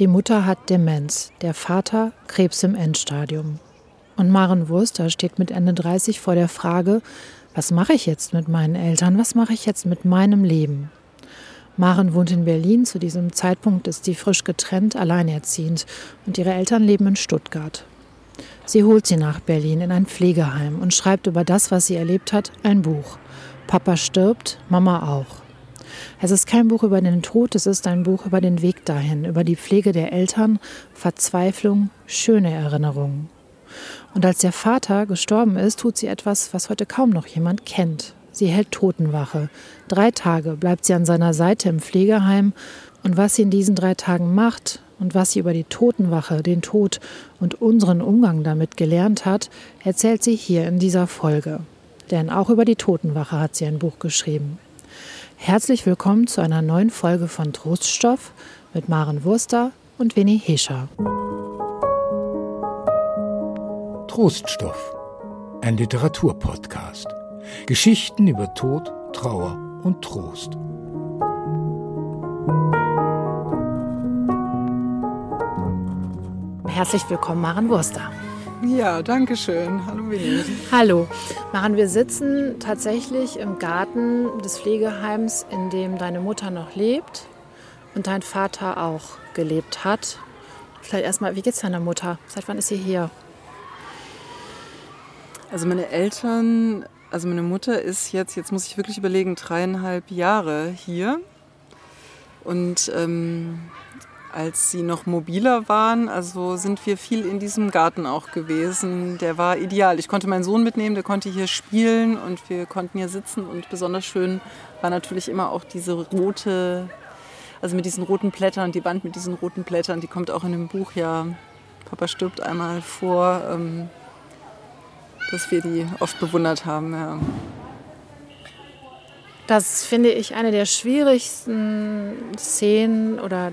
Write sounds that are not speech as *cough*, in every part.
Die Mutter hat Demenz, der Vater Krebs im Endstadium. Und Maren Wurster steht mit Ende 30 vor der Frage, was mache ich jetzt mit meinen Eltern, was mache ich jetzt mit meinem Leben? Maren wohnt in Berlin, zu diesem Zeitpunkt ist sie frisch getrennt, alleinerziehend und ihre Eltern leben in Stuttgart. Sie holt sie nach Berlin in ein Pflegeheim und schreibt über das, was sie erlebt hat, ein Buch. Papa stirbt, Mama auch. Es ist kein Buch über den Tod, es ist ein Buch über den Weg dahin, über die Pflege der Eltern, Verzweiflung, schöne Erinnerungen. Und als der Vater gestorben ist, tut sie etwas, was heute kaum noch jemand kennt. Sie hält Totenwache. Drei Tage bleibt sie an seiner Seite im Pflegeheim. Und was sie in diesen drei Tagen macht und was sie über die Totenwache, den Tod und unseren Umgang damit gelernt hat, erzählt sie hier in dieser Folge. Denn auch über die Totenwache hat sie ein Buch geschrieben. Herzlich willkommen zu einer neuen Folge von Troststoff mit Maren Wurster und Winnie Hescher. Troststoff, ein Literaturpodcast. Geschichten über Tod, Trauer und Trost. Herzlich willkommen, Maren Wurster. Ja, danke schön. Hallo Winnie. Hallo. Maren, wir sitzen tatsächlich im Garten des Pflegeheims, in dem deine Mutter noch lebt und dein Vater auch gelebt hat. Vielleicht erstmal, wie geht's deiner Mutter? Seit wann ist sie hier? Also meine Eltern, also meine Mutter ist jetzt, jetzt muss ich wirklich überlegen, dreieinhalb Jahre hier. Und ähm, als sie noch mobiler waren, also sind wir viel in diesem Garten auch gewesen. Der war ideal. Ich konnte meinen Sohn mitnehmen, der konnte hier spielen und wir konnten hier sitzen. Und besonders schön war natürlich immer auch diese rote, also mit diesen roten Blättern, die Wand mit diesen roten Blättern, die kommt auch in dem Buch ja, Papa stirbt einmal vor, ähm, dass wir die oft bewundert haben. Ja. Das finde ich eine der schwierigsten Szenen oder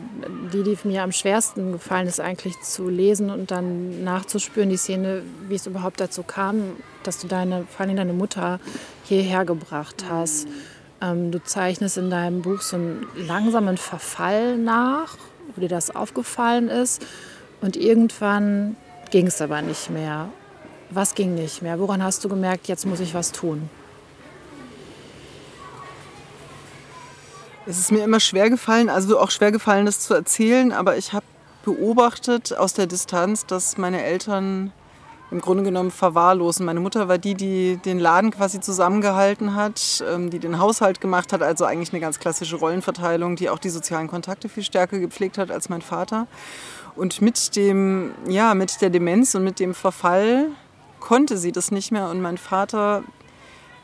die, die mir am schwersten gefallen ist, eigentlich zu lesen und dann nachzuspüren, die Szene, wie es überhaupt dazu kam, dass du deine, vor allem deine Mutter hierher gebracht hast. Ähm, du zeichnest in deinem Buch so einen langsamen Verfall nach, wo dir das aufgefallen ist. Und irgendwann ging es aber nicht mehr. Was ging nicht mehr? Woran hast du gemerkt, jetzt muss ich was tun? Es ist mir immer schwer gefallen, also auch schwer gefallen, das zu erzählen, aber ich habe beobachtet aus der Distanz, dass meine Eltern im Grunde genommen verwahrlosen. Meine Mutter war die, die den Laden quasi zusammengehalten hat, ähm, die den Haushalt gemacht hat, also eigentlich eine ganz klassische Rollenverteilung, die auch die sozialen Kontakte viel stärker gepflegt hat als mein Vater. Und mit dem, ja, mit der Demenz und mit dem Verfall konnte sie das nicht mehr und mein Vater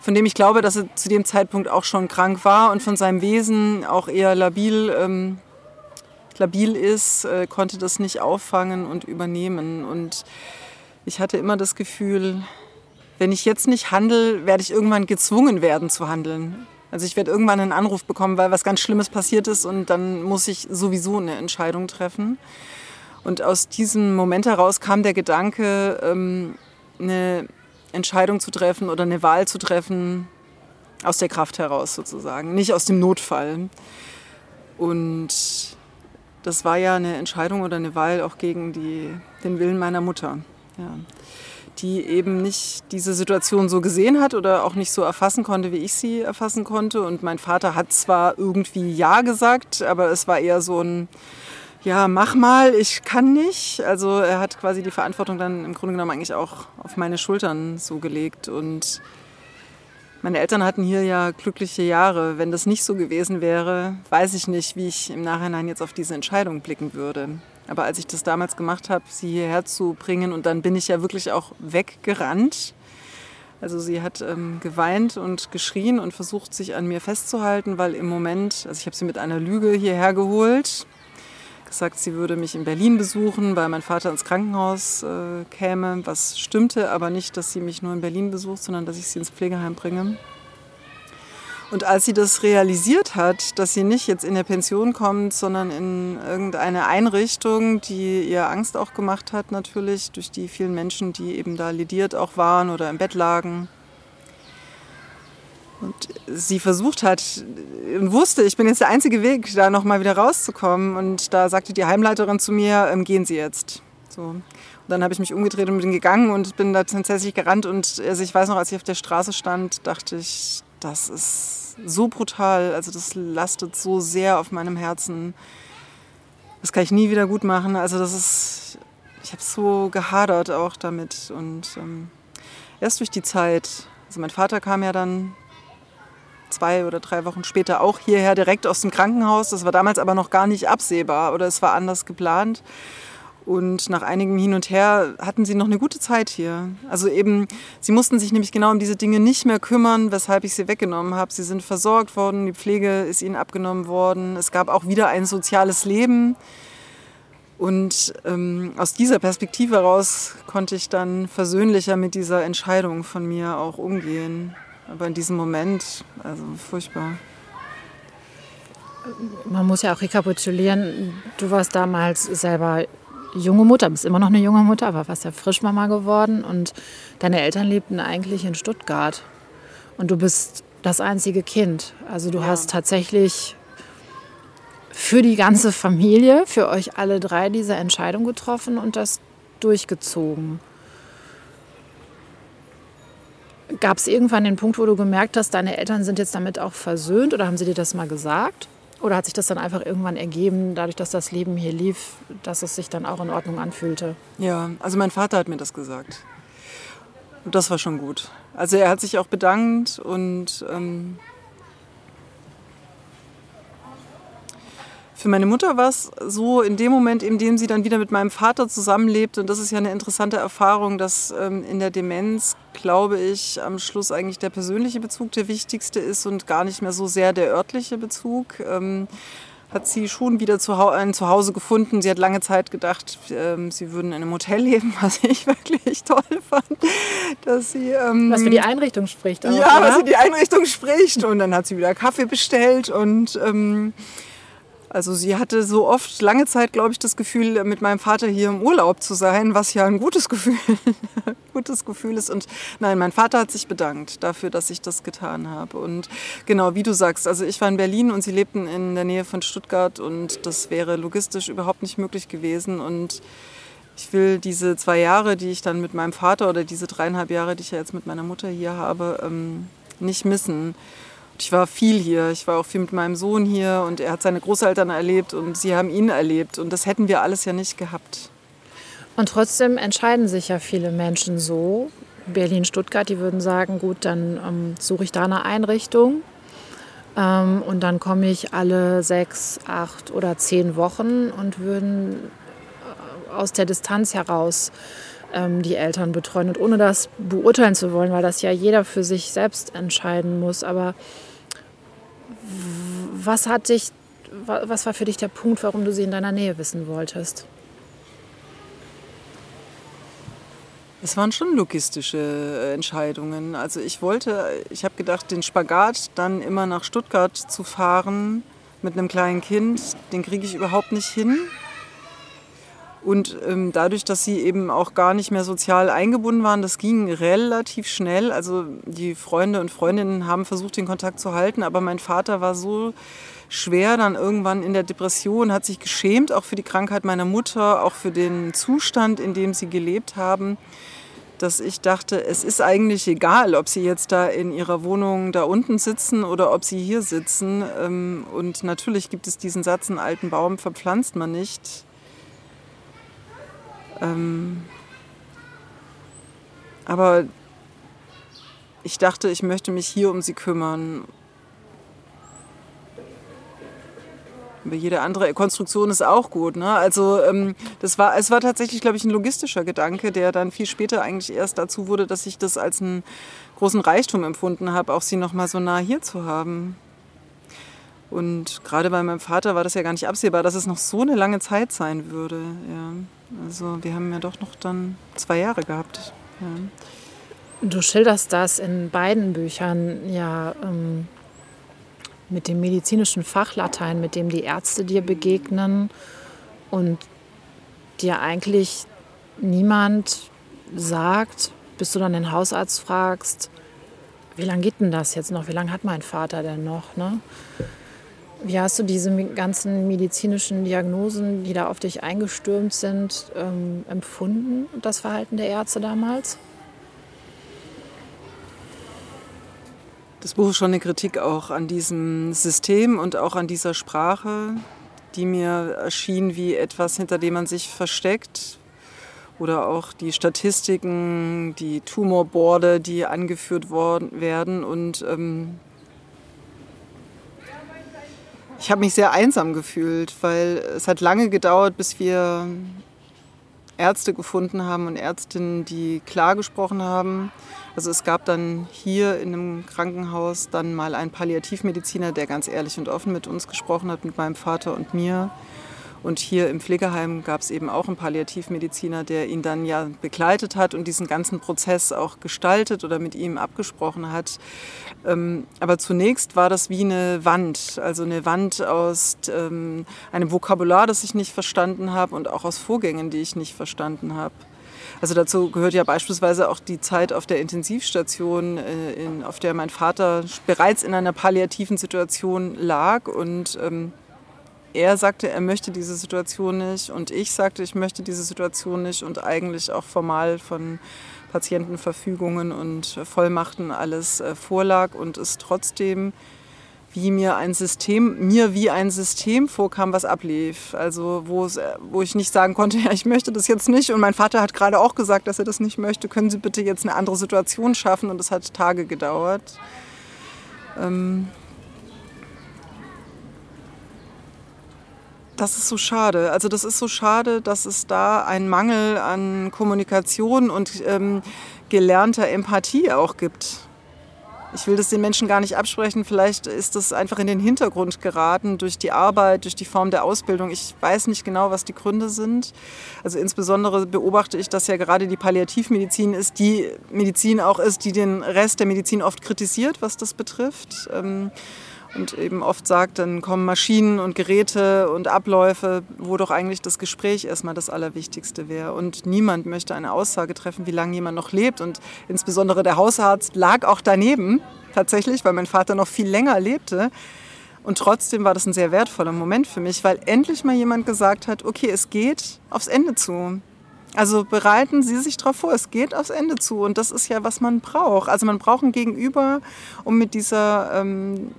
von dem ich glaube, dass er zu dem Zeitpunkt auch schon krank war und von seinem Wesen auch eher labil, ähm, labil ist, äh, konnte das nicht auffangen und übernehmen. Und ich hatte immer das Gefühl, wenn ich jetzt nicht handle, werde ich irgendwann gezwungen werden zu handeln. Also ich werde irgendwann einen Anruf bekommen, weil was ganz Schlimmes passiert ist und dann muss ich sowieso eine Entscheidung treffen. Und aus diesem Moment heraus kam der Gedanke, ähm, eine Entscheidung zu treffen oder eine Wahl zu treffen aus der Kraft heraus sozusagen, nicht aus dem Notfall. Und das war ja eine Entscheidung oder eine Wahl auch gegen die, den Willen meiner Mutter, ja, die eben nicht diese Situation so gesehen hat oder auch nicht so erfassen konnte, wie ich sie erfassen konnte. Und mein Vater hat zwar irgendwie Ja gesagt, aber es war eher so ein ja, mach mal, ich kann nicht. Also er hat quasi die Verantwortung dann im Grunde genommen eigentlich auch auf meine Schultern so gelegt. Und meine Eltern hatten hier ja glückliche Jahre. Wenn das nicht so gewesen wäre, weiß ich nicht, wie ich im Nachhinein jetzt auf diese Entscheidung blicken würde. Aber als ich das damals gemacht habe, sie hierher zu bringen und dann bin ich ja wirklich auch weggerannt. Also sie hat ähm, geweint und geschrien und versucht, sich an mir festzuhalten, weil im Moment, also ich habe sie mit einer Lüge hierher geholt, gesagt, sie würde mich in Berlin besuchen, weil mein Vater ins Krankenhaus äh, käme, was stimmte, aber nicht, dass sie mich nur in Berlin besucht, sondern dass ich sie ins Pflegeheim bringe. Und als sie das realisiert hat, dass sie nicht jetzt in der Pension kommt, sondern in irgendeine Einrichtung, die ihr Angst auch gemacht hat, natürlich durch die vielen Menschen, die eben da lediert auch waren oder im Bett lagen, Und sie versucht hat und wusste, ich bin jetzt der einzige Weg, da nochmal wieder rauszukommen. Und da sagte die Heimleiterin zu mir, ähm, gehen Sie jetzt. So. Und dann habe ich mich umgedreht und bin gegangen und bin da tatsächlich gerannt. Und also ich weiß noch, als ich auf der Straße stand, dachte ich, das ist so brutal. Also das lastet so sehr auf meinem Herzen. Das kann ich nie wieder gut machen. Also das ist, ich habe so gehadert auch damit. Und ähm, erst durch die Zeit, also mein Vater kam ja dann zwei oder drei Wochen später auch hierher direkt aus dem Krankenhaus. Das war damals aber noch gar nicht absehbar oder es war anders geplant. Und nach einigem Hin und Her hatten sie noch eine gute Zeit hier. Also eben, sie mussten sich nämlich genau um diese Dinge nicht mehr kümmern, weshalb ich sie weggenommen habe. Sie sind versorgt worden, die Pflege ist ihnen abgenommen worden. Es gab auch wieder ein soziales Leben. Und ähm, aus dieser Perspektive heraus konnte ich dann versöhnlicher mit dieser Entscheidung von mir auch umgehen. Aber in diesem Moment, also furchtbar. Man muss ja auch rekapitulieren, du warst damals selber junge Mutter, bist immer noch eine junge Mutter, aber warst ja Frischmama geworden und deine Eltern lebten eigentlich in Stuttgart. Und du bist das einzige Kind. Also du ja. hast tatsächlich für die ganze Familie, für euch alle drei diese Entscheidung getroffen und das durchgezogen. Gab es irgendwann den Punkt, wo du gemerkt hast, deine Eltern sind jetzt damit auch versöhnt oder haben sie dir das mal gesagt? Oder hat sich das dann einfach irgendwann ergeben, dadurch, dass das Leben hier lief, dass es sich dann auch in Ordnung anfühlte? Ja, also mein Vater hat mir das gesagt. Und das war schon gut. Also er hat sich auch bedankt und ähm, Für meine Mutter war es so in dem Moment, in dem sie dann wieder mit meinem Vater zusammenlebt. Und das ist ja eine interessante Erfahrung, dass ähm, in der Demenz, glaube ich, am Schluss eigentlich der persönliche Bezug der wichtigste ist und gar nicht mehr so sehr der örtliche Bezug. Ähm, hat sie schon wieder zu ein Zuhause gefunden. Sie hat lange Zeit gedacht, ähm, sie würden in einem Hotel leben, *laughs* was ich wirklich toll fand. Dass sie, ähm, was für die Einrichtung spricht. Auch, ja, oder? was für die Einrichtung spricht. Und dann hat sie wieder Kaffee bestellt und ähm, also sie hatte so oft lange Zeit, glaube ich, das Gefühl, mit meinem Vater hier im Urlaub zu sein, was ja ein gutes Gefühl, *laughs* gutes Gefühl ist. Und nein, mein Vater hat sich bedankt dafür, dass ich das getan habe. Und genau, wie du sagst, also ich war in Berlin und sie lebten in der Nähe von Stuttgart und das wäre logistisch überhaupt nicht möglich gewesen. Und ich will diese zwei Jahre, die ich dann mit meinem Vater oder diese dreieinhalb Jahre, die ich ja jetzt mit meiner Mutter hier habe, ähm, nicht missen. Ich war viel hier. Ich war auch viel mit meinem Sohn hier und er hat seine Großeltern erlebt und sie haben ihn erlebt. Und das hätten wir alles ja nicht gehabt. Und trotzdem entscheiden sich ja viele Menschen so. Berlin, Stuttgart, die würden sagen, gut, dann ähm, suche ich da eine Einrichtung. Ähm, und dann komme ich alle sechs, acht oder zehn Wochen und würden äh, aus der Distanz heraus ähm, die Eltern betreuen. Und ohne das beurteilen zu wollen, weil das ja jeder für sich selbst entscheiden muss. Aber was hat dich, was war für dich der Punkt, warum du sie in deiner Nähe wissen wolltest? Es waren schon logistische äh, Entscheidungen. Also ich wollte, ich habe gedacht, den Spagat dann immer nach Stuttgart zu fahren mit einem kleinen Kind, den kriege ich überhaupt nicht hin. Und ähm, dadurch, dass sie eben auch gar nicht mehr sozial eingebunden waren, das ging relativ schnell. Also die Freunde und Freundinnen haben versucht, den Kontakt zu halten, aber mein Vater war so schwer dann irgendwann in der Depression, hat sich geschämt, auch für die Krankheit meiner Mutter, auch für den Zustand, in dem sie gelebt haben, dass ich dachte, es ist eigentlich egal, ob sie jetzt da in ihrer Wohnung da unten sitzen oder ob sie hier sitzen. Ähm, und natürlich gibt es diesen Satz, einen alten Baum verpflanzt man nicht. Ähm, aber ich dachte, ich möchte mich hier um sie kümmern. Aber jede andere Konstruktion ist auch gut. Ne? Also ähm, das war, es war tatsächlich, glaube ich, ein logistischer Gedanke, der dann viel später eigentlich erst dazu wurde, dass ich das als einen großen Reichtum empfunden habe, auch sie noch mal so nah hier zu haben. Und gerade bei meinem Vater war das ja gar nicht absehbar, dass es noch so eine lange Zeit sein würde. Ja. Also wir haben ja doch noch dann zwei Jahre gehabt. Ja. Du schilderst das in beiden Büchern ja ähm, mit dem medizinischen Fachlatein, mit dem die Ärzte dir begegnen und dir eigentlich niemand sagt, bis du dann den Hausarzt fragst, wie lange geht denn das jetzt noch? Wie lange hat mein Vater denn noch? Ne? Wie hast du diese ganzen medizinischen Diagnosen, die da auf dich eingestürmt sind, ähm, empfunden, das Verhalten der Ärzte damals? Das Buch ist schon eine Kritik auch an diesem System und auch an dieser Sprache, die mir erschien wie etwas, hinter dem man sich versteckt. Oder auch die Statistiken, die Tumorboarde, die angeführt worden werden. Und ähm, ich habe mich sehr einsam gefühlt, weil es hat lange gedauert, bis wir Ärzte gefunden haben und Ärztinnen, die klar gesprochen haben. Also es gab dann hier in einem Krankenhaus dann mal einen Palliativmediziner, der ganz ehrlich und offen mit uns gesprochen hat, mit meinem Vater und mir. Und hier im Pflegeheim gab es eben auch einen Palliativmediziner, der ihn dann ja begleitet hat und diesen ganzen Prozess auch gestaltet oder mit ihm abgesprochen hat. Ähm, aber zunächst war das wie eine Wand, also eine Wand aus ähm, einem Vokabular, das ich nicht verstanden habe und auch aus Vorgängen, die ich nicht verstanden habe. Also dazu gehört ja beispielsweise auch die Zeit auf der Intensivstation, äh, in, auf der mein Vater bereits in einer palliativen Situation lag und ähm, er sagte, er möchte diese Situation nicht und ich sagte, ich möchte diese Situation nicht und eigentlich auch formal von Patientenverfügungen und Vollmachten alles äh, vorlag und es trotzdem wie mir ein System, mir wie ein System vorkam, was ablief. Also wo, es, äh, wo ich nicht sagen konnte, *laughs* ja, ich möchte das jetzt nicht. Und mein Vater hat gerade auch gesagt, dass er das nicht möchte. Können Sie bitte jetzt eine andere Situation schaffen? Und es hat Tage gedauert. Ähm, Das ist so schade. Also das ist so schade, dass es da einen Mangel an Kommunikation und ähm, gelernter Empathie auch gibt. Ich will das den Menschen gar nicht absprechen. Vielleicht ist das einfach in den Hintergrund geraten durch die Arbeit, durch die Form der Ausbildung. Ich weiß nicht genau, was die Gründe sind. Also insbesondere beobachte ich, dass ja gerade die Palliativmedizin ist, die Medizin auch ist, die den Rest der Medizin oft kritisiert, was das betrifft. Ähm, und eben oft sagt, dann kommen Maschinen und Geräte und Abläufe, wo doch eigentlich das Gespräch erstmal das Allerwichtigste wäre. Und niemand möchte eine Aussage treffen, wie lange jemand noch lebt. Und insbesondere der Hausarzt lag auch daneben, tatsächlich, weil mein Vater noch viel länger lebte. Und trotzdem war das ein sehr wertvoller Moment für mich, weil endlich mal jemand gesagt hat, okay, es geht aufs Ende zu. Also bereiten Sie sich darauf vor, es geht aufs Ende zu. Und das ist ja, was man braucht. Also man braucht ein Gegenüber, um mit dieser ähm,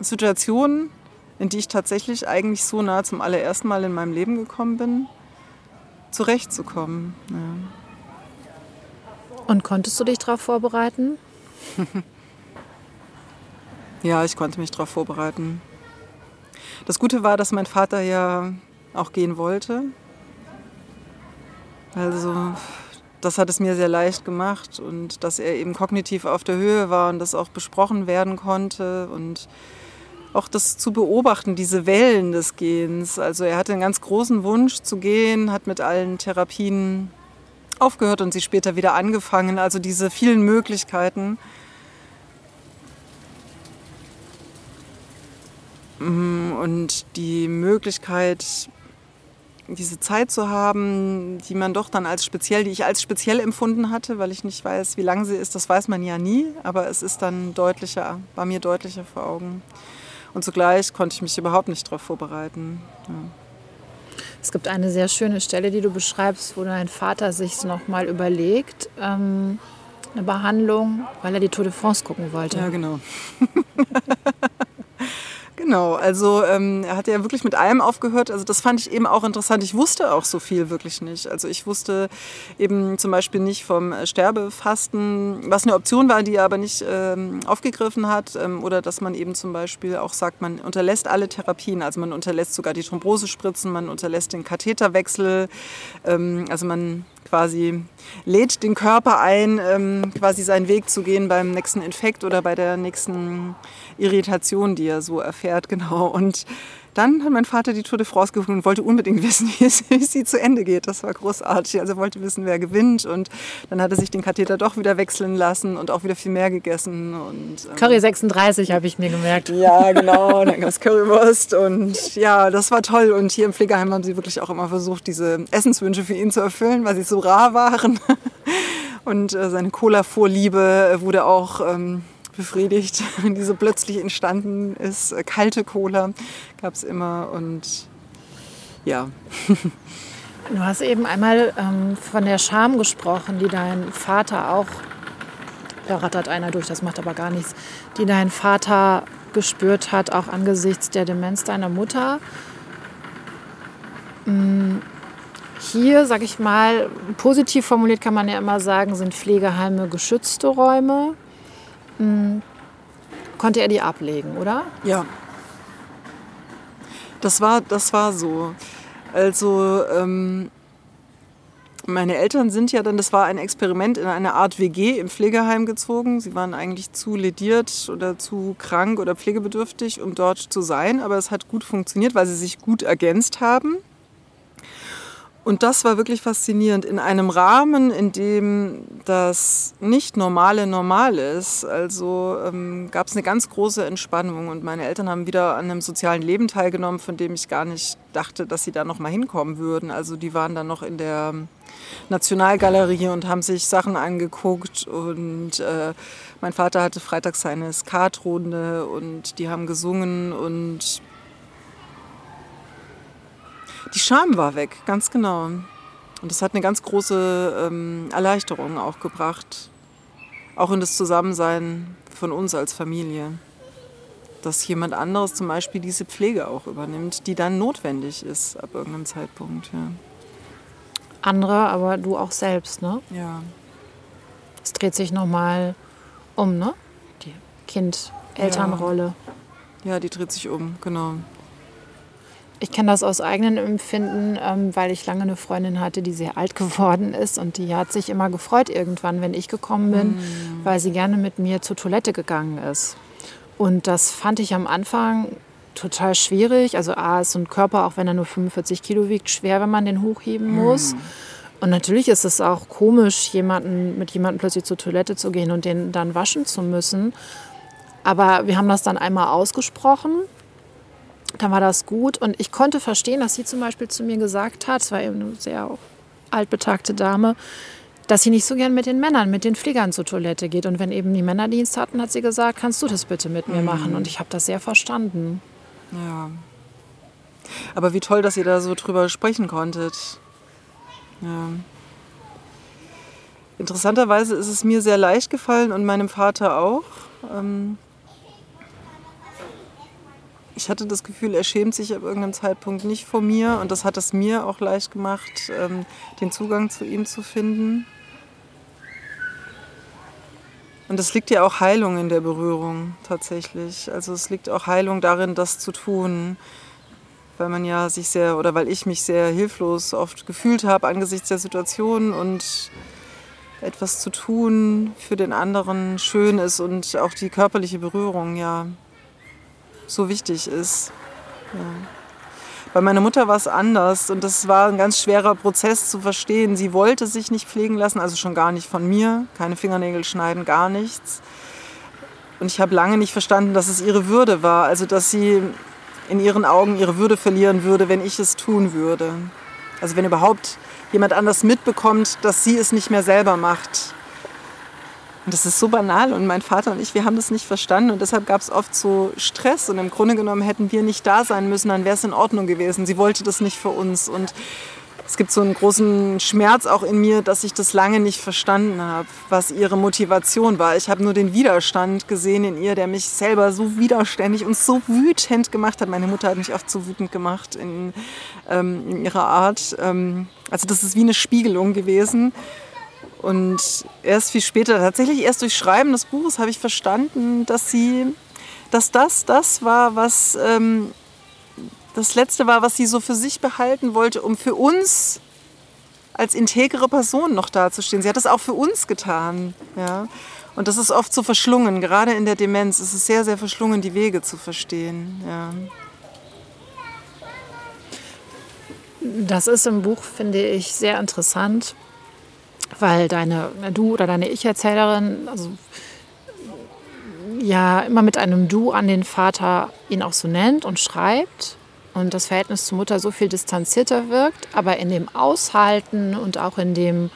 Situationen, in die ich tatsächlich eigentlich so nah zum allerersten Mal in meinem Leben gekommen bin, zurechtzukommen. Ja. Und konntest du dich darauf vorbereiten? *laughs* ja, ich konnte mich darauf vorbereiten. Das Gute war, dass mein Vater ja auch gehen wollte. Also das hat es mir sehr leicht gemacht und dass er eben kognitiv auf der Höhe war und das auch besprochen werden konnte und auch das zu beobachten, diese Wellen des Gehens. Also er hatte einen ganz großen Wunsch zu gehen, hat mit allen Therapien aufgehört und sie später wieder angefangen. Also diese vielen Möglichkeiten. Mhm, und die Möglichkeit, diese Zeit zu haben, die man doch dann als speziell, die ich als speziell empfunden hatte, weil ich nicht weiß, wie lang sie ist, das weiß man ja nie, aber es ist dann deutlicher, war mir deutlicher vor Augen. Und zugleich konnte ich mich überhaupt nicht darauf vorbereiten. Ja. Es gibt eine sehr schöne Stelle, die du beschreibst, wo dein Vater sich noch mal überlegt, ähm, eine Behandlung, weil er die Tour de France gucken wollte. Ja, genau. *laughs* Genau, also ähm, er hat ja wirklich mit allem aufgehört. Also das fand ich eben auch interessant. Ich wusste auch so viel wirklich nicht. Also ich wusste eben zum Beispiel nicht vom Sterbefasten, was eine Option war, die er aber nicht ähm, aufgegriffen hat. Ähm, oder dass man eben zum Beispiel auch sagt, man unterlässt alle Therapien. Also man unterlässt sogar die Thrombosespritzen, man unterlässt den Katheterwechsel. Ähm, also man quasi lädt den Körper ein, ähm, quasi seinen Weg zu gehen beim nächsten Infekt oder bei der nächsten Irritation, die er so erfährt, genau. Und dann hat mein Vater die Tour de France gefunden und wollte unbedingt *laughs* wissen, wie, es, wie sie zu Ende geht. Das war großartig. Also er wollte wissen, wer gewinnt. Und dann hat er sich den Katheter doch wieder wechseln lassen und auch wieder viel mehr gegessen. Und, ähm, Curry 36 habe ich mir gemerkt. Ja, *laughs* genau. Und dann gab es Currywurst. Und ja, das war toll. Und hier im Pflegeheim haben sie wirklich auch immer versucht, diese Essenswünsche für ihn zu erfüllen, weil sie so rar waren. *laughs* Und äh, seine Cola-Vorliebe wurde auch ähm, befriedigt, *laughs* die so plötzlich entstanden ist. Äh, kalte Cola gab es immer und ja. *laughs* Du hast eben einmal ähm, von der Scham gesprochen, die dein Vater auch, da rattert einer durch, das macht aber gar nichts, die dein Vater gespürt hat, auch angesichts der Demenz deiner Mutter. Mm, hier, sag ich mal, positiv formuliert kann man ja immer sagen, sind Pflegeheime geschützte Räume. Mm, konnte er die ablegen, oder? Ja. Das war, das war so. Also ähm, meine Eltern sind ja dann, das war ein Experiment in eine Art WG im Pflegeheim gezogen. Sie waren eigentlich zu lediert oder zu krank oder pflegebedürftig, um dort zu sein. Aber es hat gut funktioniert, weil sie sich gut ergänzt haben. Und das war wirklich faszinierend. In einem Rahmen, in dem das nicht normale normal ist, also ähm, gab es eine ganz große Entspannung. Und meine Eltern haben wieder an einem sozialen Leben teilgenommen, von dem ich gar nicht dachte, dass sie da noch mal hinkommen würden. Also die waren dann noch in der Nationalgalerie und haben sich Sachen angeguckt. Und äh, mein Vater hatte freitags seine Skatrunde und die haben gesungen und die Scham war weg, ganz genau. Und das hat eine ganz große ähm, Erleichterung auch gebracht. Auch in das Zusammensein von uns als Familie. Dass jemand anderes zum Beispiel diese Pflege auch übernimmt, die dann notwendig ist ab irgendeinem Zeitpunkt. Ja. Andere, aber du auch selbst, ne? Ja. Es dreht sich nochmal um, ne? Die Kind-Elternrolle. Ja. ja, die dreht sich um, genau. Ich kenne das aus eigenem Empfinden, ähm, weil ich lange eine Freundin hatte, die sehr alt geworden ist und die hat sich immer gefreut irgendwann, wenn ich gekommen bin, mm. weil sie gerne mit mir zur Toilette gegangen ist. Und das fand ich am Anfang total schwierig. Also A ist so ein Körper, auch wenn er nur 45 Kilo wiegt, schwer, wenn man den hochheben muss. Mm. Und natürlich ist es auch komisch, jemanden, mit jemandem plötzlich zur Toilette zu gehen und den dann waschen zu müssen. Aber wir haben das dann einmal ausgesprochen dann war das gut. Und ich konnte verstehen, dass sie zum Beispiel zu mir gesagt hat, es war eben eine sehr altbetagte Dame, dass sie nicht so gern mit den Männern, mit den Pflegern zur Toilette geht. Und wenn eben die Männer Dienst hatten, hat sie gesagt, kannst du das bitte mit mir machen? Und ich habe das sehr verstanden. Ja. Aber wie toll, dass ihr da so drüber sprechen konntet. Ja. Interessanterweise ist es mir sehr leicht gefallen und meinem Vater auch. Ähm ich hatte das Gefühl, er schämt sich ab irgendeinem Zeitpunkt nicht vor mir und das hat es mir auch leicht gemacht, ähm, den Zugang zu ihm zu finden. Und es liegt ja auch Heilung in der Berührung tatsächlich. Also es liegt auch Heilung darin, das zu tun, weil man ja sich sehr oder weil ich mich sehr hilflos oft gefühlt habe angesichts der Situation und etwas zu tun für den anderen schön ist und auch die körperliche Berührung ja so wichtig ist. Ja. Bei meiner Mutter war es anders und das war ein ganz schwerer Prozess zu verstehen. Sie wollte sich nicht pflegen lassen, also schon gar nicht von mir, keine Fingernägel schneiden, gar nichts. Und ich habe lange nicht verstanden, dass es ihre Würde war, also dass sie in ihren Augen ihre Würde verlieren würde, wenn ich es tun würde. Also wenn überhaupt jemand anders mitbekommt, dass sie es nicht mehr selber macht. Das ist so banal und mein Vater und ich, wir haben das nicht verstanden und deshalb gab es oft so Stress und im Grunde genommen hätten wir nicht da sein müssen, dann wäre es in Ordnung gewesen. Sie wollte das nicht für uns und es gibt so einen großen Schmerz auch in mir, dass ich das lange nicht verstanden habe, was ihre Motivation war. Ich habe nur den Widerstand gesehen in ihr, der mich selber so widerständig und so wütend gemacht hat. Meine Mutter hat mich oft so wütend gemacht in, ähm, in ihrer Art. Ähm, also das ist wie eine Spiegelung gewesen. Und erst viel später, tatsächlich erst durch Schreiben des Buches, habe ich verstanden, dass sie, dass das das war, was ähm, das Letzte war, was sie so für sich behalten wollte, um für uns als integere Person noch dazustehen. Sie hat das auch für uns getan. Ja? Und das ist oft so verschlungen, gerade in der Demenz ist es sehr, sehr verschlungen, die Wege zu verstehen. Ja. Das ist im Buch, finde ich, sehr interessant, weil deine, du oder deine Ich-Erzählerin, also ja immer mit einem Du an den Vater ihn auch so nennt und schreibt und das Verhältnis zur Mutter so viel distanzierter wirkt, aber in dem Aushalten und auch in dem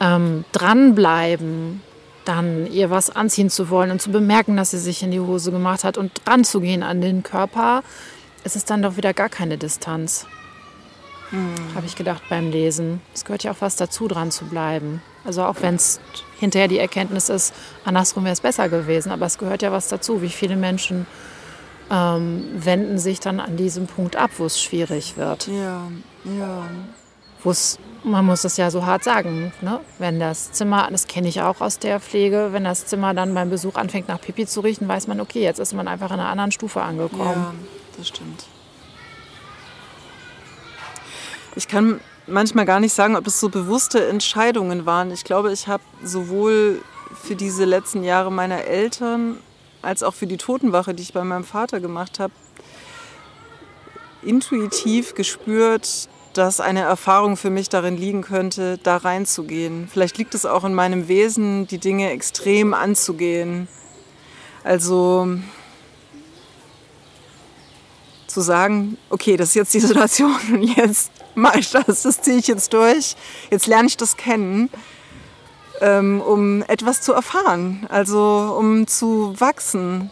ähm, dranbleiben, dann ihr was anziehen zu wollen und zu bemerken, dass sie sich in die Hose gemacht hat und dran zu gehen an den Körper, ist es dann doch wieder gar keine Distanz. Mhm. Habe ich gedacht beim Lesen. Es gehört ja auch was dazu, dran zu bleiben. Also auch wenn es hinterher die Erkenntnis ist, andersrum wäre es besser gewesen, aber es gehört ja was dazu. Wie viele Menschen ähm, wenden sich dann an diesem Punkt ab, wo es schwierig wird. Ja, ja. Wo es, man muss es ja so hart sagen, ne? wenn das Zimmer, das kenne ich auch aus der Pflege, wenn das Zimmer dann beim Besuch anfängt nach Pipi zu riechen, weiß man, okay, jetzt ist man einfach in einer anderen Stufe angekommen. Ja, das stimmt. Ich kann manchmal gar nicht sagen, ob es so bewusste Entscheidungen waren. Ich glaube, ich habe sowohl für diese letzten Jahre meiner Eltern als auch für die Totenwache, die ich bei meinem Vater gemacht habe, intuitiv gespürt, dass eine Erfahrung für mich darin liegen könnte, da reinzugehen. Vielleicht liegt es auch in meinem Wesen, die Dinge extrem anzugehen. Also zu sagen, okay, das ist jetzt die *laughs* Situation und jetzt mache ich das, *laughs* das ziehe ich jetzt durch, jetzt lerne ich das kennen, ähm, um etwas zu erfahren, also um zu wachsen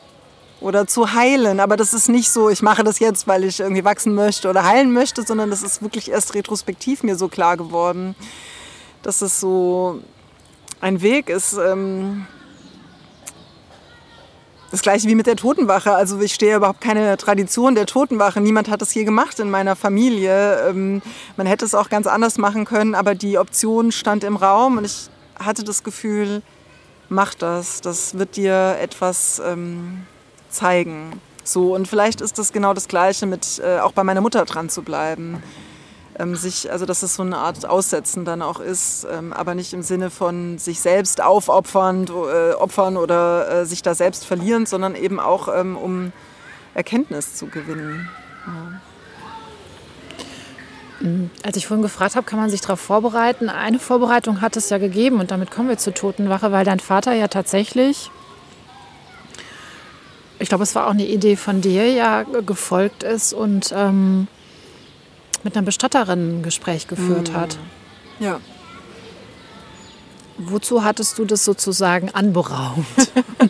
oder zu heilen. Aber das ist nicht so, ich mache das jetzt, weil ich irgendwie wachsen möchte oder heilen möchte, sondern das ist wirklich erst retrospektiv mir so klar geworden, dass es so ein Weg ist. Ähm, das gleiche wie mit der Totenwache. Also ich stehe überhaupt keine Tradition der Totenwache. Niemand hat das je gemacht in meiner Familie. Ähm, man hätte es auch ganz anders machen können, aber die Option stand im Raum und ich hatte das Gefühl, mach das. Das wird dir etwas ähm, zeigen. So, und vielleicht ist das genau das Gleiche mit äh, auch bei meiner Mutter dran zu bleiben ähm, sich, also dass es so eine Art Aussetzen dann auch ist, ähm, aber nicht im Sinne von sich selbst aufopfern äh, opfern oder äh, sich da selbst verlieren, sondern eben auch ähm, um Erkenntnis zu gewinnen. Ja. Als ich vorhin gefragt habe, kann man sich darauf vorbereiten? Eine Vorbereitung hat es ja gegeben und damit kommen wir zur Totenwache, weil dein Vater ja tatsächlich, ich glaube, es war auch eine Idee von dir, ja gefolgt ist und ähm, mit einer Bestatterin ein Gespräch geführt mhm. hat. Ja. Wozu hattest du das sozusagen anberaumt? *laughs* *laughs*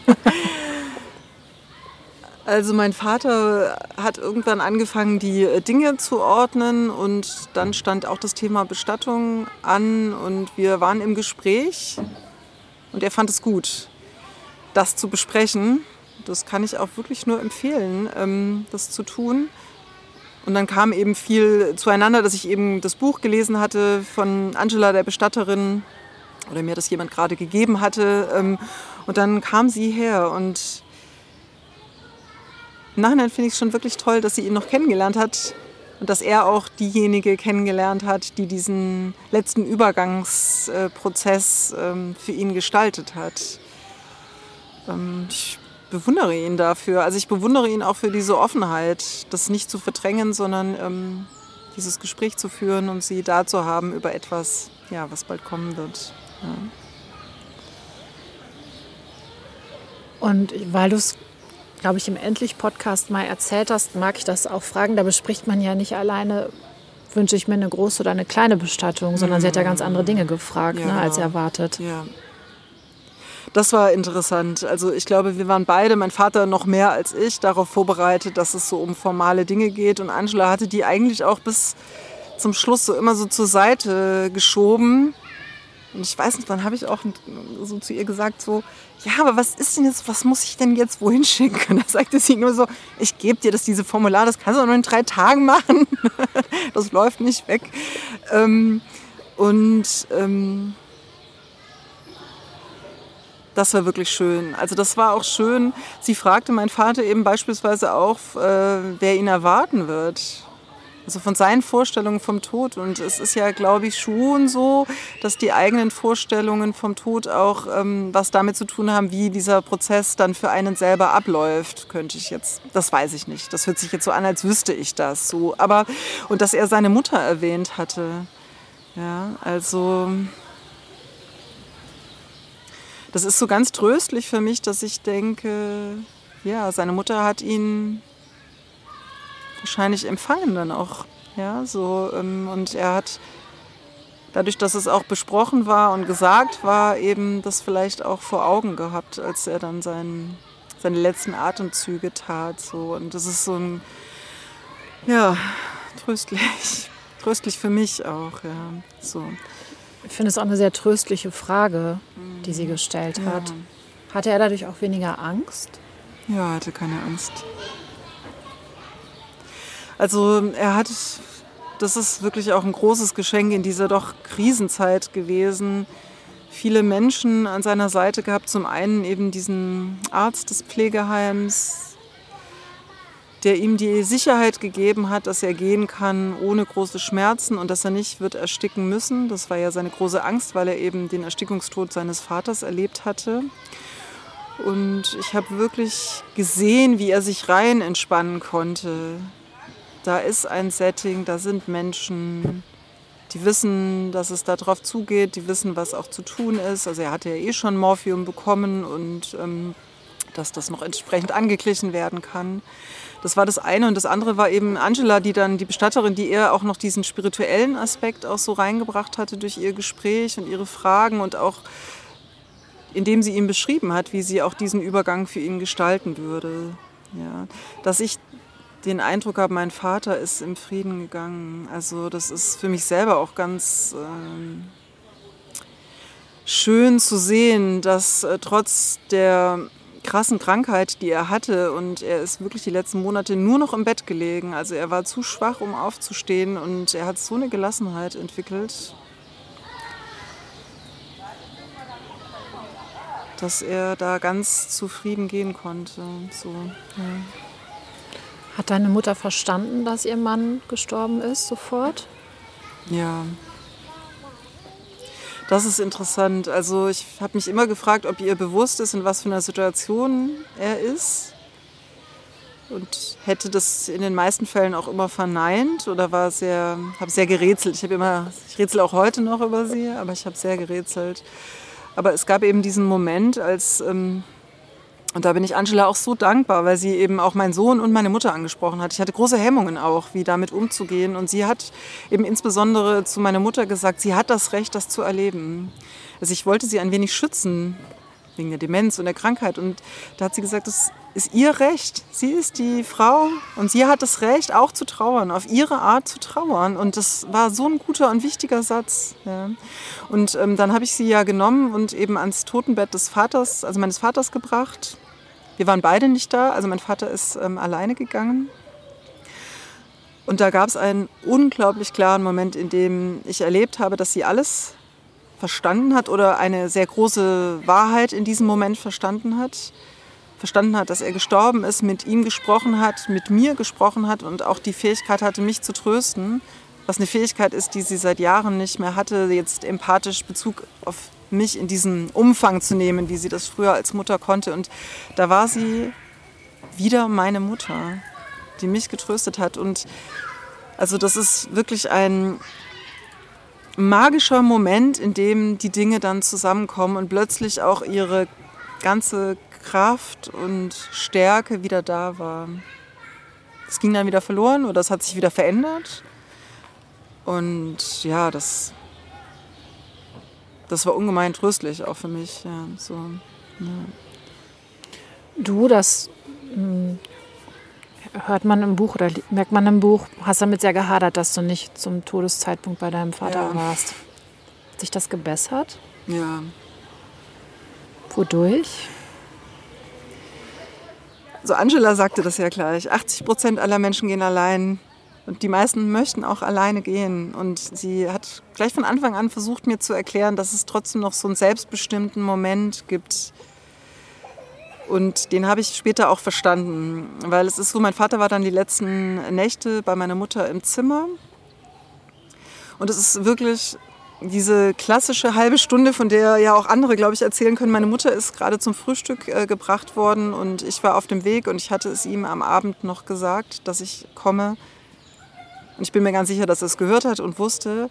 Also mein Vater hat irgendwann angefangen, die äh, Dinge zu ordnen und dann stand auch das Thema Bestattung an und wir waren im Gespräch und er fand es gut, das zu besprechen. Das kann ich auch wirklich nur empfehlen, ähm, das zu tun. Und dann kam eben viel zueinander, dass ich eben das Buch gelesen hatte von Angela, der Bestatterin, oder mir das jemand gerade gegeben hatte. Ähm, und dann kam sie her und im Nachhinein finde ich es schon wirklich toll, dass sie ihn noch kennengelernt hat und dass er auch diejenige kennengelernt hat, die diesen letzten Übergangsprozess ähm, für ihn gestaltet hat. Ähm, ich bewundere ihn dafür. Also ich bewundere ihn auch für diese Offenheit, das nicht zu verdrängen, sondern ähm, dieses Gespräch zu führen und sie da zu haben über etwas, ja, was bald kommen wird. Ja. Und weil du es, glaube ich, im Endlich-Podcast mal erzählt hast, mag ich das auch fragen. Da bespricht man ja nicht alleine, wünsche ich mir eine große oder eine kleine Bestattung, sondern mhm. sie hat ja ganz andere Dinge gefragt, ja. ne, als erwartet. Ja das war interessant. Also ich glaube, wir waren beide, mein Vater noch mehr als ich, darauf vorbereitet, dass es so um formale Dinge geht. Und Angela hatte die eigentlich auch bis zum Schluss so immer so zur Seite geschoben. Und ich weiß nicht, dann habe ich auch so zu ihr gesagt, so, ja, aber was ist denn jetzt, was muss ich denn jetzt wohin schicken? Da sagte sie nur so, ich gebe dir das, diese Formular, das kannst du nur in drei Tagen machen. *laughs* das läuft nicht weg. Ähm, und ähm, das war wirklich schön. Also das war auch schön. Sie fragte mein Vater eben beispielsweise auch, äh, wer ihn erwarten wird. Also von seinen Vorstellungen vom Tod. Und es ist ja, glaube ich, schon so, dass die eigenen Vorstellungen vom Tod auch ähm, was damit zu tun haben, wie dieser Prozess dann für einen selber abläuft, könnte ich jetzt. Das weiß ich nicht. Das hört sich jetzt so an, als wüsste ich das so. Aber, und dass er seine Mutter erwähnt hatte. Ja, also das ist so ganz tröstlich für mich, dass ich denke, ja, seine Mutter hat ihn wahrscheinlich empfangen dann auch. Ja, so, ähm, und er hat dadurch, dass es auch besprochen war und gesagt war, eben das vielleicht auch vor Augen gehabt, als er dann sein, seine letzten Atemzüge tat. So. Und das ist so ein, ja, tröstlich. *laughs* Tröstlich für mich auch, ja. So. Ich finde es auch eine sehr tröstliche Frage, die sie gestellt hat. Ja. Hatte er dadurch auch weniger Angst? Ja, er hatte keine Angst. Also er hat, das ist wirklich auch ein großes Geschenk in dieser doch Krisenzeit gewesen. Viele Menschen an seiner Seite gehabt. Zum einen eben diesen Arzt des Pflegeheims, der ihm die Sicherheit gegeben hat, dass er gehen kann ohne große Schmerzen und dass er nicht wird ersticken müssen. Das war ja seine große Angst, weil er eben den Erstickungstod seines Vaters erlebt hatte. Und ich habe wirklich gesehen, wie er sich rein entspannen konnte. Da ist ein Setting, da sind Menschen, die wissen, dass es darauf zugeht, die wissen, was auch zu tun ist. Also er hatte ja eh schon Morphium bekommen und ähm, dass das noch entsprechend angeglichen werden kann. Das war das eine. Und das andere war eben Angela, die dann die Bestatterin, die eher auch noch diesen spirituellen Aspekt auch so reingebracht hatte durch ihr Gespräch und ihre Fragen und auch indem sie ihm beschrieben hat, wie sie auch diesen Übergang für ihn gestalten würde. Ja, dass ich den Eindruck habe, mein Vater ist im Frieden gegangen. Also das ist für mich selber auch ganz ähm, schön zu sehen, dass äh, trotz der krassen Krankheit, die er hatte. Und er ist wirklich die letzten Monate nur noch im Bett gelegen. Also er war zu schwach, um aufzustehen. Und er hat so eine Gelassenheit entwickelt, dass er da ganz zufrieden gehen konnte. So, ja. Hat deine Mutter verstanden, dass ihr Mann gestorben ist sofort? Ja, das ist interessant. Also ich habe mich immer gefragt, ob ihr bewusst ist, in was für einer Situation er ist. Und hätte das in den meisten Fällen auch immer verneint oder war sehr, habe sehr gerätselt. Ich habe immer, ich rätsel auch heute noch über sie, aber ich habe sehr gerätselt. Aber es gab eben diesen Moment, als ähm, und da bin ich Angela auch so dankbar, weil sie eben auch meinen Sohn und meine Mutter angesprochen hat. Ich hatte große Hemmungen auch, wie damit umzugehen. Und sie hat eben insbesondere zu meiner Mutter gesagt, sie hat das Recht, das zu erleben. Also ich wollte sie ein wenig schützen wegen der Demenz und der Krankheit. Und da hat sie gesagt, das ist ihr Recht. Sie ist die Frau und sie hat das Recht, auch zu trauern, auf ihre Art zu trauern. Und das war so ein guter und wichtiger Satz. Ja. Und ähm, dann habe ich sie ja genommen und eben ans Totenbett des Vaters, also meines Vaters gebracht. Wir waren beide nicht da, also mein Vater ist ähm, alleine gegangen. Und da gab es einen unglaublich klaren Moment, in dem ich erlebt habe, dass sie alles verstanden hat oder eine sehr große Wahrheit in diesem Moment verstanden hat. Verstanden hat, dass er gestorben ist, mit ihm gesprochen hat, mit mir gesprochen hat und auch die Fähigkeit hatte, mich zu trösten. Was eine Fähigkeit ist, die sie seit Jahren nicht mehr hatte, jetzt empathisch Bezug auf mich in diesem Umfang zu nehmen, wie sie das früher als Mutter konnte. Und da war sie wieder meine Mutter, die mich getröstet hat. Und also das ist wirklich ein magischer Moment, in dem die Dinge dann zusammenkommen und plötzlich auch ihre ganze Kraft und Stärke wieder da war. Es ging dann wieder verloren oder es hat sich wieder verändert. Und ja, das das war ungemein tröstlich auch für mich. Ja, so, ja. Du, das hm, hört man im Buch oder merkt man im Buch, hast damit sehr gehadert, dass du nicht zum Todeszeitpunkt bei deinem Vater ja. warst. Hat sich das gebessert? Ja. Wodurch? So Angela sagte das ja gleich. 80 Prozent aller Menschen gehen allein und die meisten möchten auch alleine gehen. Und sie hat gleich von Anfang an versucht, mir zu erklären, dass es trotzdem noch so einen selbstbestimmten Moment gibt. Und den habe ich später auch verstanden, weil es ist so, mein Vater war dann die letzten Nächte bei meiner Mutter im Zimmer. Und es ist wirklich diese klassische halbe Stunde, von der ja auch andere, glaube ich, erzählen können. Meine Mutter ist gerade zum Frühstück äh, gebracht worden und ich war auf dem Weg und ich hatte es ihm am Abend noch gesagt, dass ich komme. Und ich bin mir ganz sicher, dass er es gehört hat und wusste.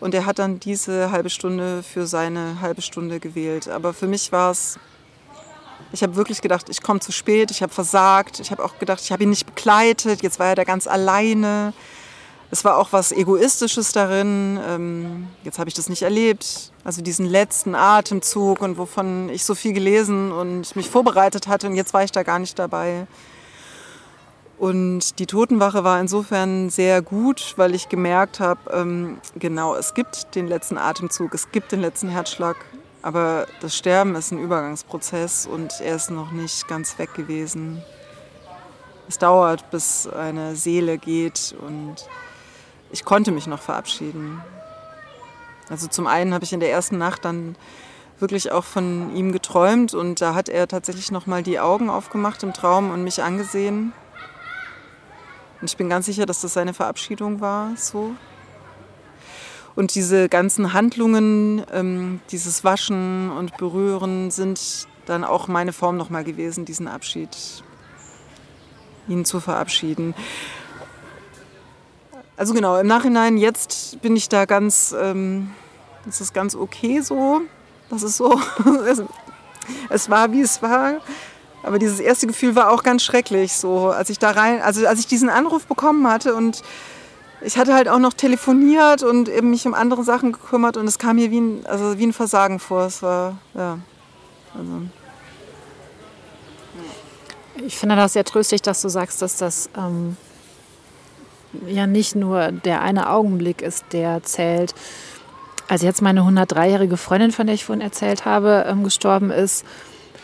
Und er hat dann diese halbe Stunde für seine halbe Stunde gewählt. Aber für mich war es, ich habe wirklich gedacht, ich komme zu spät, ich habe versagt. Ich habe auch gedacht, ich habe ihn nicht begleitet, jetzt war er da ganz alleine. Es war auch was Egoistisches darin. Ähm, jetzt habe ich das nicht erlebt. Also diesen letzten Atemzug und wovon ich so viel gelesen und mich vorbereitet hatte und jetzt war ich da gar nicht dabei. Und die Totenwache war insofern sehr gut, weil ich gemerkt habe, ähm, genau, es gibt den letzten Atemzug, es gibt den letzten Herzschlag, aber das Sterben ist ein Übergangsprozess und er ist noch nicht ganz weg gewesen. Es dauert, bis eine Seele geht und ich konnte mich noch verabschieden. Also zum einen habe ich in der ersten Nacht dann wirklich auch von ihm geträumt und da hat er tatsächlich noch mal die Augen aufgemacht im Traum und mich angesehen. Und ich bin ganz sicher, dass das seine Verabschiedung war, so. Und diese ganzen Handlungen, ähm, dieses Waschen und Berühren sind dann auch meine Form noch mal gewesen, diesen Abschied, ihn zu verabschieden. Also genau, im Nachhinein, jetzt bin ich da ganz, ähm, das ist ganz okay so. Das ist so, *laughs* es, es war wie es war. Aber dieses erste Gefühl war auch ganz schrecklich, so als ich da rein, also als ich diesen Anruf bekommen hatte und ich hatte halt auch noch telefoniert und eben mich um andere Sachen gekümmert und es kam mir wie ein, also wie ein Versagen vor. Es war, ja, also. Ich finde das sehr tröstlich, dass du sagst, dass das ähm, ja nicht nur der eine Augenblick ist, der zählt. Als jetzt meine 103-jährige Freundin, von der ich vorhin erzählt habe, ähm, gestorben ist,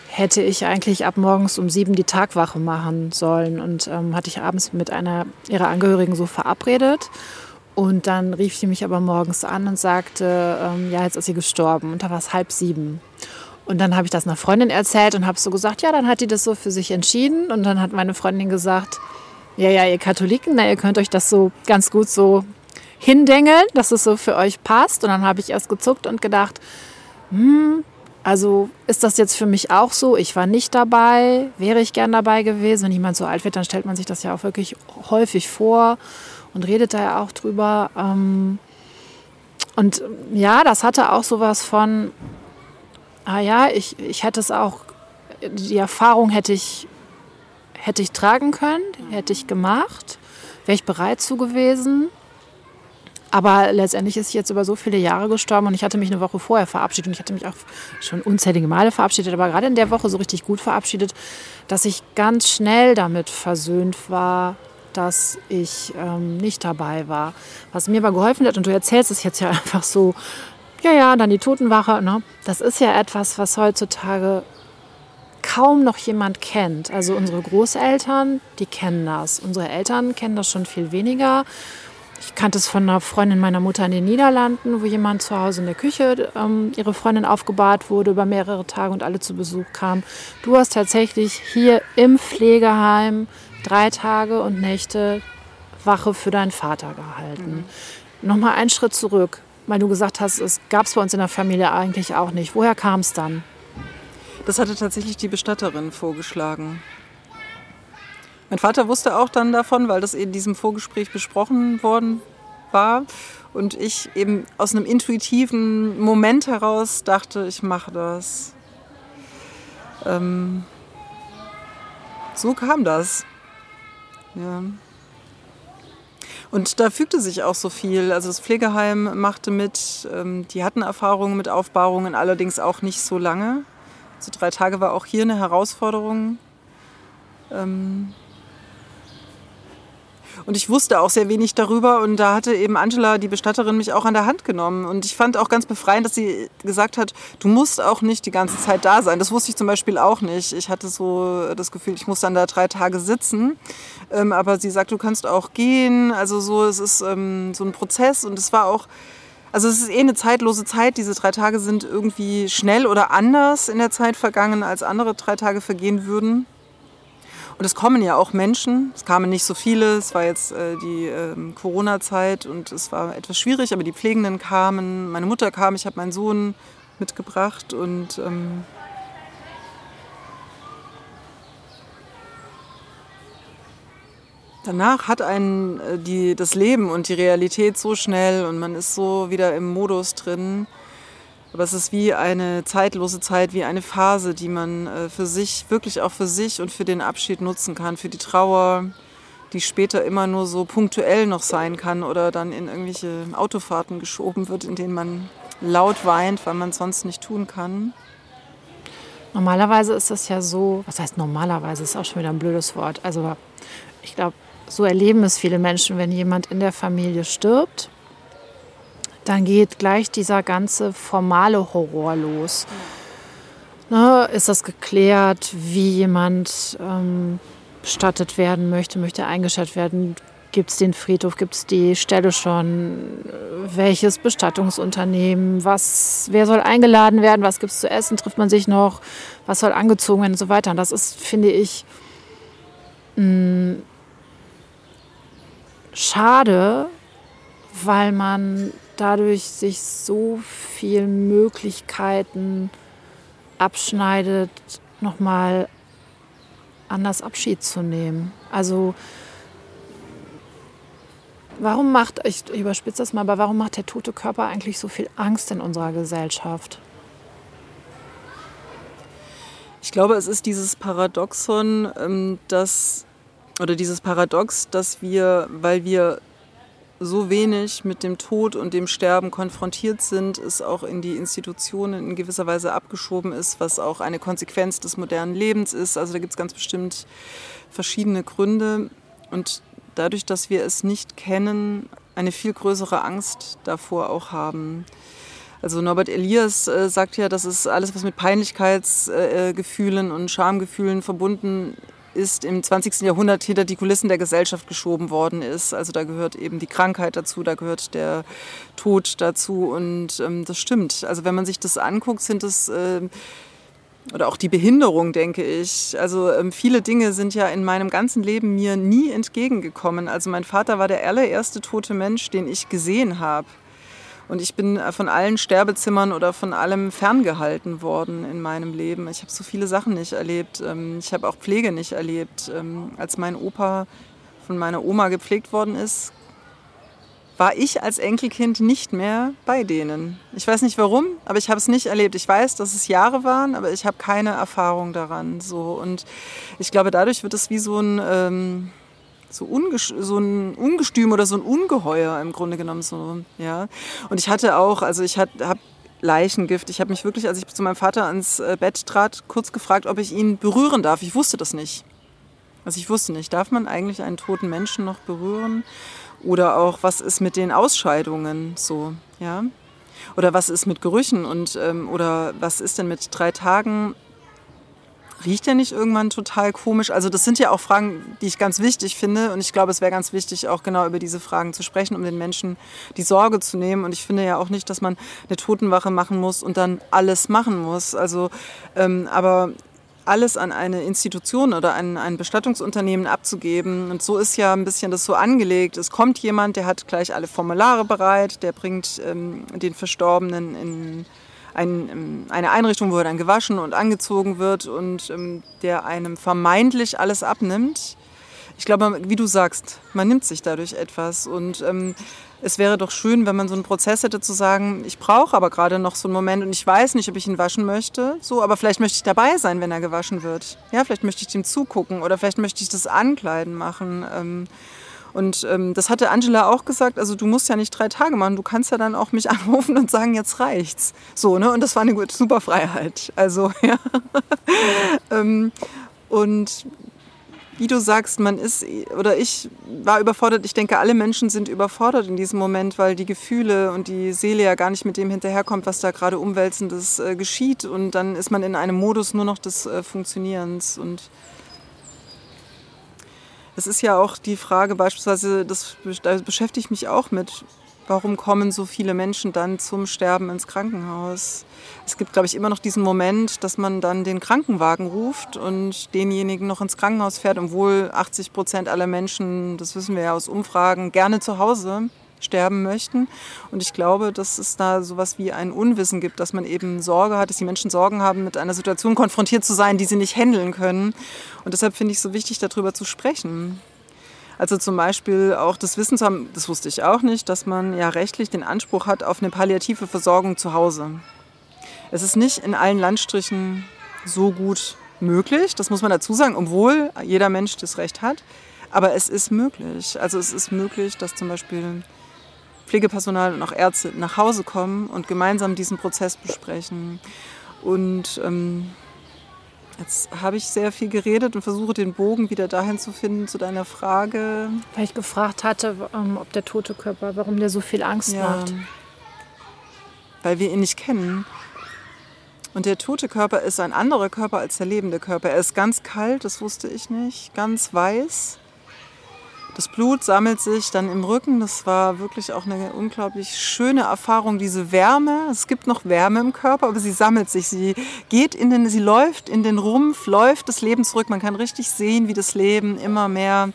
hätte ich eigentlich ab morgens um sieben die Tagwache machen sollen. Und ähm, hatte ich abends mit einer ihrer Angehörigen so verabredet. Und dann rief sie mich aber morgens an und sagte, ähm, ja, jetzt ist sie gestorben. Und da war es halb sieben. Und dann habe ich das einer Freundin erzählt und habe so gesagt, ja, dann hat die das so für sich entschieden. Und dann hat meine Freundin gesagt, ja, ja, ihr Katholiken, na, ihr könnt euch das so ganz gut so hindengeln, dass es so für euch passt. Und dann habe ich erst gezuckt und gedacht, hm, also ist das jetzt für mich auch so? Ich war nicht dabei, wäre ich gern dabei gewesen. Wenn jemand so alt wird, dann stellt man sich das ja auch wirklich häufig vor und redet da ja auch drüber. Ähm, und ja, das hatte auch sowas von, ah ja, ich, ich hätte es auch, die Erfahrung hätte ich hätte ich tragen können, hätte ich gemacht, wäre ich bereit zu gewesen. Aber letztendlich ist sie jetzt über so viele Jahre gestorben und ich hatte mich eine Woche vorher verabschiedet und ich hatte mich auch schon unzählige Male verabschiedet, aber gerade in der Woche so richtig gut verabschiedet, dass ich ganz schnell damit versöhnt war, dass ich ähm, nicht dabei war. Was mir aber geholfen hat, und du erzählst es jetzt ja *laughs* einfach so, ja, ja, dann die Totenwache, ne? das ist ja etwas, was heutzutage kaum noch jemand kennt. Also unsere Großeltern, die kennen das. Unsere Eltern kennen das schon viel weniger. Ich kannte es von einer Freundin meiner Mutter in den Niederlanden, wo jemand zu Hause in der Küche ähm, ihre Freundin aufgebahrt wurde über mehrere Tage und alle zu Besuch kamen. Du hast tatsächlich hier im Pflegeheim drei Tage und Nächte Wache für deinen Vater gehalten. Mhm. Nochmal einen Schritt zurück, weil du gesagt hast, es gab es bei uns in der Familie eigentlich auch nicht. Woher kam es dann? Das hatte tatsächlich die Bestatterin vorgeschlagen. Mein Vater wusste auch dann davon, weil das in diesem Vorgespräch besprochen worden war. Und ich eben aus einem intuitiven Moment heraus dachte, ich mache das. Ähm, so kam das. Ja. Und da fügte sich auch so viel. Also das Pflegeheim machte mit, ähm, die hatten Erfahrungen mit Aufbahrungen, allerdings auch nicht so lange. So drei Tage war auch hier eine Herausforderung. Ähm und ich wusste auch sehr wenig darüber und da hatte eben Angela, die Bestatterin, mich auch an der Hand genommen. Und ich fand auch ganz befreiend, dass sie gesagt hat, du musst auch nicht die ganze Zeit da sein. Das wusste ich zum Beispiel auch nicht. Ich hatte so das Gefühl, ich muss dann da drei Tage sitzen. Ähm, aber sie sagt, du kannst auch gehen. Also so, es ist ähm, so ein Prozess und es war auch also es ist eh eine zeitlose Zeit. Diese drei Tage sind irgendwie schnell oder anders in der Zeit vergangen, als andere drei Tage vergehen würden. Und es kommen ja auch Menschen. Es kamen nicht so viele. Es war jetzt äh, die äh, Corona-Zeit und es war etwas schwierig, aber die Pflegenden kamen. Meine Mutter kam, ich habe meinen Sohn mitgebracht und ähm, Danach hat einen äh, die, das Leben und die Realität so schnell und man ist so wieder im Modus drin. Aber es ist wie eine zeitlose Zeit, wie eine Phase, die man äh, für sich, wirklich auch für sich und für den Abschied nutzen kann, für die Trauer, die später immer nur so punktuell noch sein kann oder dann in irgendwelche Autofahrten geschoben wird, in denen man laut weint, weil man es sonst nicht tun kann. Normalerweise ist das ja so, was heißt normalerweise, ist auch schon wieder ein blödes Wort. Also ich glaube, so erleben es viele Menschen, wenn jemand in der Familie stirbt, dann geht gleich dieser ganze formale Horror los. Ne, ist das geklärt, wie jemand ähm, bestattet werden möchte, möchte eingestattet werden? Gibt es den Friedhof, gibt es die Stelle schon? Welches Bestattungsunternehmen? Was, wer soll eingeladen werden? Was gibt es zu essen? Trifft man sich noch? Was soll angezogen werden und so weiter? Und das ist, finde ich, mh, mm, schade, weil man dadurch sich so viele Möglichkeiten abschneidet, nochmal anders Abschied zu nehmen. Also warum macht, ich überspitze das mal, aber warum macht der tote Körper eigentlich so viel Angst in unserer Gesellschaft? Ich glaube, es ist dieses Paradoxon, ähm, dass, oder dieses Paradox, dass wir, weil wir so wenig mit dem Tod und dem Sterben konfrontiert sind, es auch in die Institutionen in gewisser Weise abgeschoben ist, was auch eine Konsequenz des modernen Lebens ist. Also da gibt es ganz bestimmt verschiedene Gründe. Und dadurch, dass wir es nicht kennen, eine viel größere Angst davor auch haben. Also Norbert Elias äh, sagt ja, dass es alles, was mit Peinlichkeitsgefühlen äh, und Schamgefühlen verbunden ist im 20. Jahrhundert hinter die Kulissen der Gesellschaft geschoben worden ist. Also da gehört eben die Krankheit dazu, da gehört der Tod dazu und ähm, das stimmt. Also wenn man sich das anguckt, sind es äh, oder auch die Behinderung, denke ich. Also ähm, viele Dinge sind ja in meinem ganzen Leben mir nie entgegengekommen. Also mein Vater war der allererste tote Mensch, den ich gesehen habe. Und ich bin äh, von allen Sterbezimmern oder von allem ferngehalten worden in meinem Leben. Ich habe so viele Sachen nicht erlebt. Ähm, ich habe auch Pflege nicht erlebt. Ähm, als mein Opa von meiner Oma gepflegt worden ist, war ich als Enkelkind nicht mehr bei denen. Ich weiß nicht warum, aber ich habe es nicht erlebt. Ich weiß, dass es Jahre waren, aber ich habe keine Erfahrung daran. So. Und ich glaube, dadurch wird es wie so ein, ähm, so, so ein Ungestüm oder so ein Ungeheuer im Grunde genommen. So, ja. Und ich hatte auch, also ich habe Leichengift. Ich habe mich wirklich, als ich zu meinem Vater ans äh, Bett trat, kurz gefragt, ob ich ihn berühren darf. Ich wusste das nicht. Also ich wusste nicht, darf man eigentlich einen toten Menschen noch berühren? Oder auch, was ist mit den Ausscheidungen so, ja? Oder was ist mit Gerüchen und ähm, oder was ist denn mit drei Tagen riecht der nicht irgendwann total komisch? Also das sind ja auch Fragen, die ich ganz wichtig finde und ich glaube, es wäre ganz wichtig, auch genau über diese Fragen zu sprechen, um den Menschen die Sorge zu nehmen. Und ich finde ja auch nicht, dass man eine Totenwache machen muss und dann alles machen muss. Also, ähm, aber alles an eine Institution oder an ein Bestattungsunternehmen abzugeben. Und so ist ja ein bisschen das so angelegt. Es kommt jemand, der hat gleich alle Formulare bereit, der bringt ähm, den Verstorbenen in ein, ähm, eine Einrichtung, wo er dann gewaschen und angezogen wird und ähm, der einem vermeintlich alles abnimmt. Ich glaube, wie du sagst, man nimmt sich dadurch etwas und ähm, es wäre doch schön, wenn man so einen Prozess hätte zu sagen, ich brauche aber gerade noch so einen Moment und ich weiß nicht, ob ich ihn waschen möchte, so, aber vielleicht möchte ich dabei sein, wenn er gewaschen wird. Ja, vielleicht möchte ich dem zugucken oder vielleicht möchte ich das Ankleiden machen. Und ähm, das hatte Angela auch gesagt, also du musst ja nicht drei Tage machen, du kannst ja dann auch mich *laughs* anrufen und sagen, jetzt reicht's. So, ne? Und das war eine gute, super Freiheit. Also, *laughs* ja. ähm, und wie du sagst, man ist, oder ich war überfordert, ich denke, alle Menschen sind überfordert in diesem Moment, weil die Gefühle und die Seele ja gar nicht mit dem hinterherkommt, was da gerade Umwälzendes äh, geschieht. Und dann ist man in einem Modus nur noch des äh, Funktionierens. Und es ist ja auch die Frage beispielsweise, das, da beschäftige ich mich auch mit, warum kommen so viele Menschen dann zum Sterben ins Krankenhaus? Es gibt, glaube ich, immer noch diesen Moment, dass man dann den Krankenwagen ruft und denjenigen noch ins Krankenhaus fährt, obwohl 80 Prozent aller Menschen, das wissen wir ja aus Umfragen, gerne zu Hause sterben möchten. Und ich glaube, dass es da sowas wie ein Unwissen gibt, dass man eben Sorge hat, dass die Menschen Sorgen haben, mit einer Situation konfrontiert zu sein, die sie nicht handeln können. Und deshalb finde ich es so wichtig, darüber zu sprechen. Also zum Beispiel auch das Wissen zu haben, das wusste ich auch nicht, dass man ja rechtlich den Anspruch hat auf eine palliative Versorgung zu Hause. Es ist nicht in allen Landstrichen so gut möglich, das muss man dazu sagen, obwohl jeder Mensch das Recht hat. Aber es ist möglich. Also es ist möglich, dass zum Beispiel Pflegepersonal und auch Ärzte nach Hause kommen und gemeinsam diesen Prozess besprechen. Und ähm, Jetzt habe ich sehr viel geredet und versuche den Bogen wieder dahin zu finden zu deiner Frage. Weil ich gefragt hatte, ähm, ob der tote Körper, warum der so viel Angst ja, macht. Weil wir ihn nicht kennen. Und der tote Körper ist ein anderer Körper als der lebende Körper. Er ist ganz kalt, das wusste ich nicht, ganz weiß. Das Blut sammelt sich dann im Rücken. Das war wirklich auch eine unglaublich schöne Erfahrung, diese Wärme. Es gibt noch Wärme im Körper, aber sie sammelt sich. Sie geht in den, sie läuft in den Rumpf, läuft das Leben zurück. Man kann richtig sehen, wie das Leben immer mehr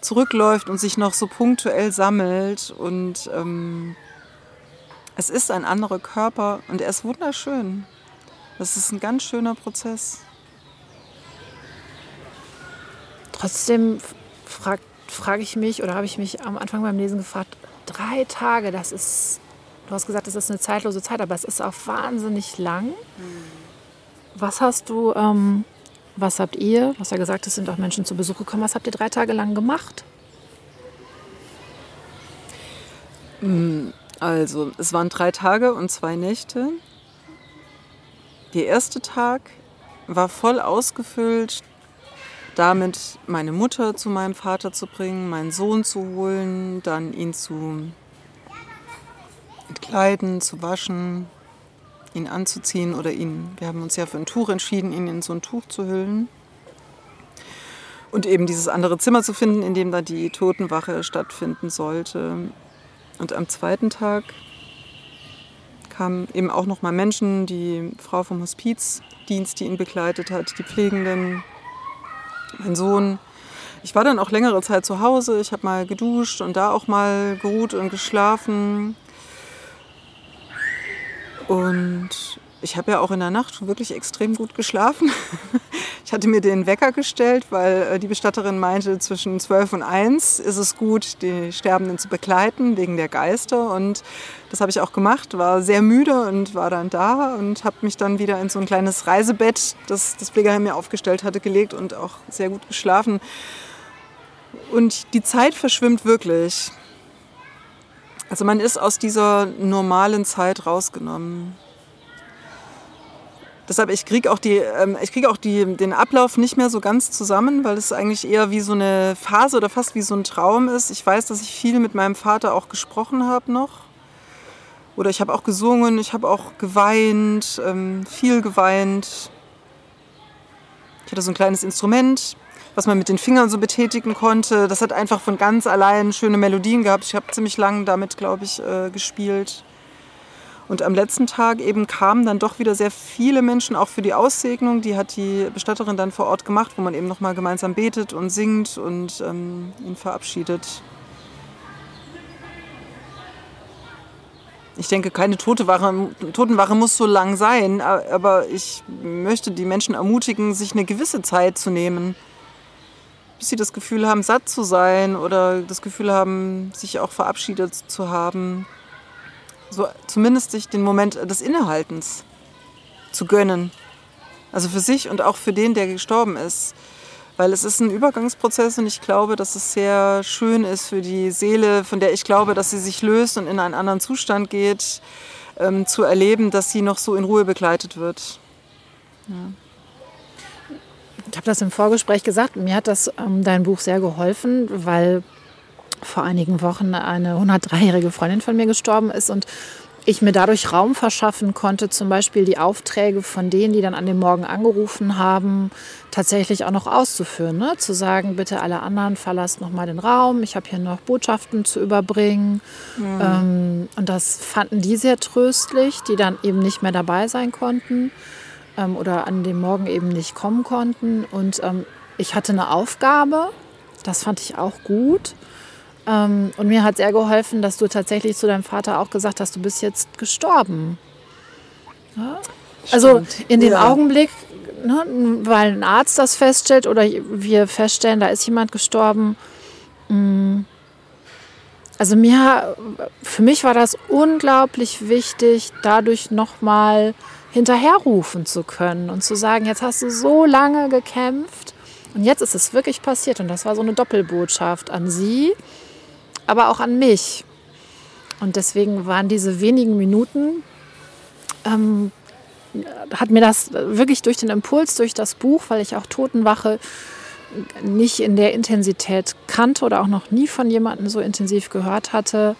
zurückläuft und sich noch so punktuell sammelt. Und ähm, es ist ein anderer Körper und er ist wunderschön. Das ist ein ganz schöner Prozess. Trotzdem fragt frage ich mich oder habe ich mich am Anfang beim Lesen gefragt, drei Tage, das ist, du hast gesagt, das ist eine zeitlose Zeit, aber es ist auch wahnsinnig lang. Was hast du, ähm, was habt ihr, du hast ja gesagt, es sind auch Menschen zu Besuch gekommen, was habt ihr drei Tage lang gemacht? Hm, also, es waren drei Tage und zwei Nächte. Der erste Tag war voll ausgefüllt damit meine Mutter zu meinem Vater zu bringen, meinen Sohn zu holen, dann ihn zu entkleiden, zu waschen, ihn anzuziehen oder ihn, wir haben uns ja für ein Tuch entschieden, ihn in so ein Tuch zu hüllen. Und eben dieses andere Zimmer zu finden, in dem da die Totenwache stattfinden sollte. Und am zweiten Tag kamen eben auch noch mal Menschen, die Frau vom Hospizdienst, die ihn begleitet hat, die Pflegenden, mein Sohn. Ich war dann auch längere Zeit zu Hause. Ich habe mal geduscht und da auch mal geruht und geschlafen. Und ich habe ja auch in der Nacht wirklich extrem gut geschlafen. *laughs* Ich hatte mir den Wecker gestellt, weil äh, die Bestatterin meinte, zwischen 12 und 1 ist es gut, die Sterbenden zu begleiten, wegen der Geister. Und das habe ich auch gemacht, war sehr müde und war dann da und habe mich dann wieder in so ein kleines Reisebett, das das Pflegeheim mir aufgestellt hatte, gelegt und auch sehr gut geschlafen. Und die Zeit verschwimmt wirklich. Also man ist aus dieser normalen Zeit rausgenommen. Deshalb, ich kriege auch, die, ähm, ich krieg auch die, den Ablauf nicht mehr so ganz zusammen, weil es eigentlich eher wie so eine Phase oder fast wie so ein Traum ist. Ich weiß, dass ich viel mit meinem Vater auch gesprochen habe noch. Oder ich habe auch gesungen, ich habe auch geweint, ähm, viel geweint. Ich hatte so ein kleines Instrument, was man mit den Fingern so betätigen konnte. Das hat einfach von ganz allein schöne Melodien gehabt. Ich habe ziemlich lange damit, glaube ich, äh, gespielt. Und am letzten Tag eben kamen dann doch wieder sehr viele Menschen, auch für die Aussegnung. Die hat die Bestatterin dann vor Ort gemacht, wo man eben nochmal gemeinsam betet und singt und ähm, ihn verabschiedet. Ich denke, keine Totenwache, Totenwache muss so lang sein, aber ich möchte die Menschen ermutigen, sich eine gewisse Zeit zu nehmen, bis sie das Gefühl haben, satt zu sein oder das Gefühl haben, sich auch verabschiedet zu haben so zumindest sich den Moment des Innehaltens zu gönnen. Also für sich und auch für den, der gestorben ist. Weil es ist ein Übergangsprozess und ich glaube, dass es sehr schön ist für die Seele, von der ich glaube, dass sie sich löst und in einen anderen Zustand geht, ähm, zu erleben, dass sie noch so in Ruhe begleitet wird. Ja. Ich habe das im Vorgespräch gesagt, mir hat das ähm, dein Buch sehr geholfen, weil vor einigen Wochen eine 103-jährige Freundin von mir gestorben ist und ich mir dadurch Raum verschaffen konnte, zum Beispiel die Aufträge von denen, die dann an dem Morgen angerufen haben, tatsächlich auch noch auszuführen. Ne? Zu sagen, bitte alle anderen verlasst noch mal den Raum, ich habe hier noch Botschaften zu überbringen. Mhm. Ähm, und das fanden die sehr tröstlich, die dann eben nicht mehr dabei sein konnten ähm, oder an dem Morgen eben nicht kommen konnten. Und ähm, ich hatte eine Aufgabe, das fand ich auch gut. Ähm, und mir hat sehr geholfen, dass du tatsächlich zu deinem Vater auch gesagt hast, du bist jetzt gestorben. Ja? Also in dem ja. Augenblick, ne, weil ein Arzt das feststellt oder wir feststellen, da ist jemand gestorben. Mm, also mir, für mich war das unglaublich wichtig, dadurch nochmal hinterherrufen zu können und zu sagen, jetzt hast du so lange gekämpft Und jetzt ist es wirklich passiert und das war so eine Doppelbotschaft an sie, aber auch an mich. Und deswegen waren diese wenigen Minuten, ähm, hat mir das wirklich durch den Impuls, durch das Buch, weil ich auch Totenwache nicht in der Intensität kannte oder auch noch nie von jemandem so intensiv gehört hatte,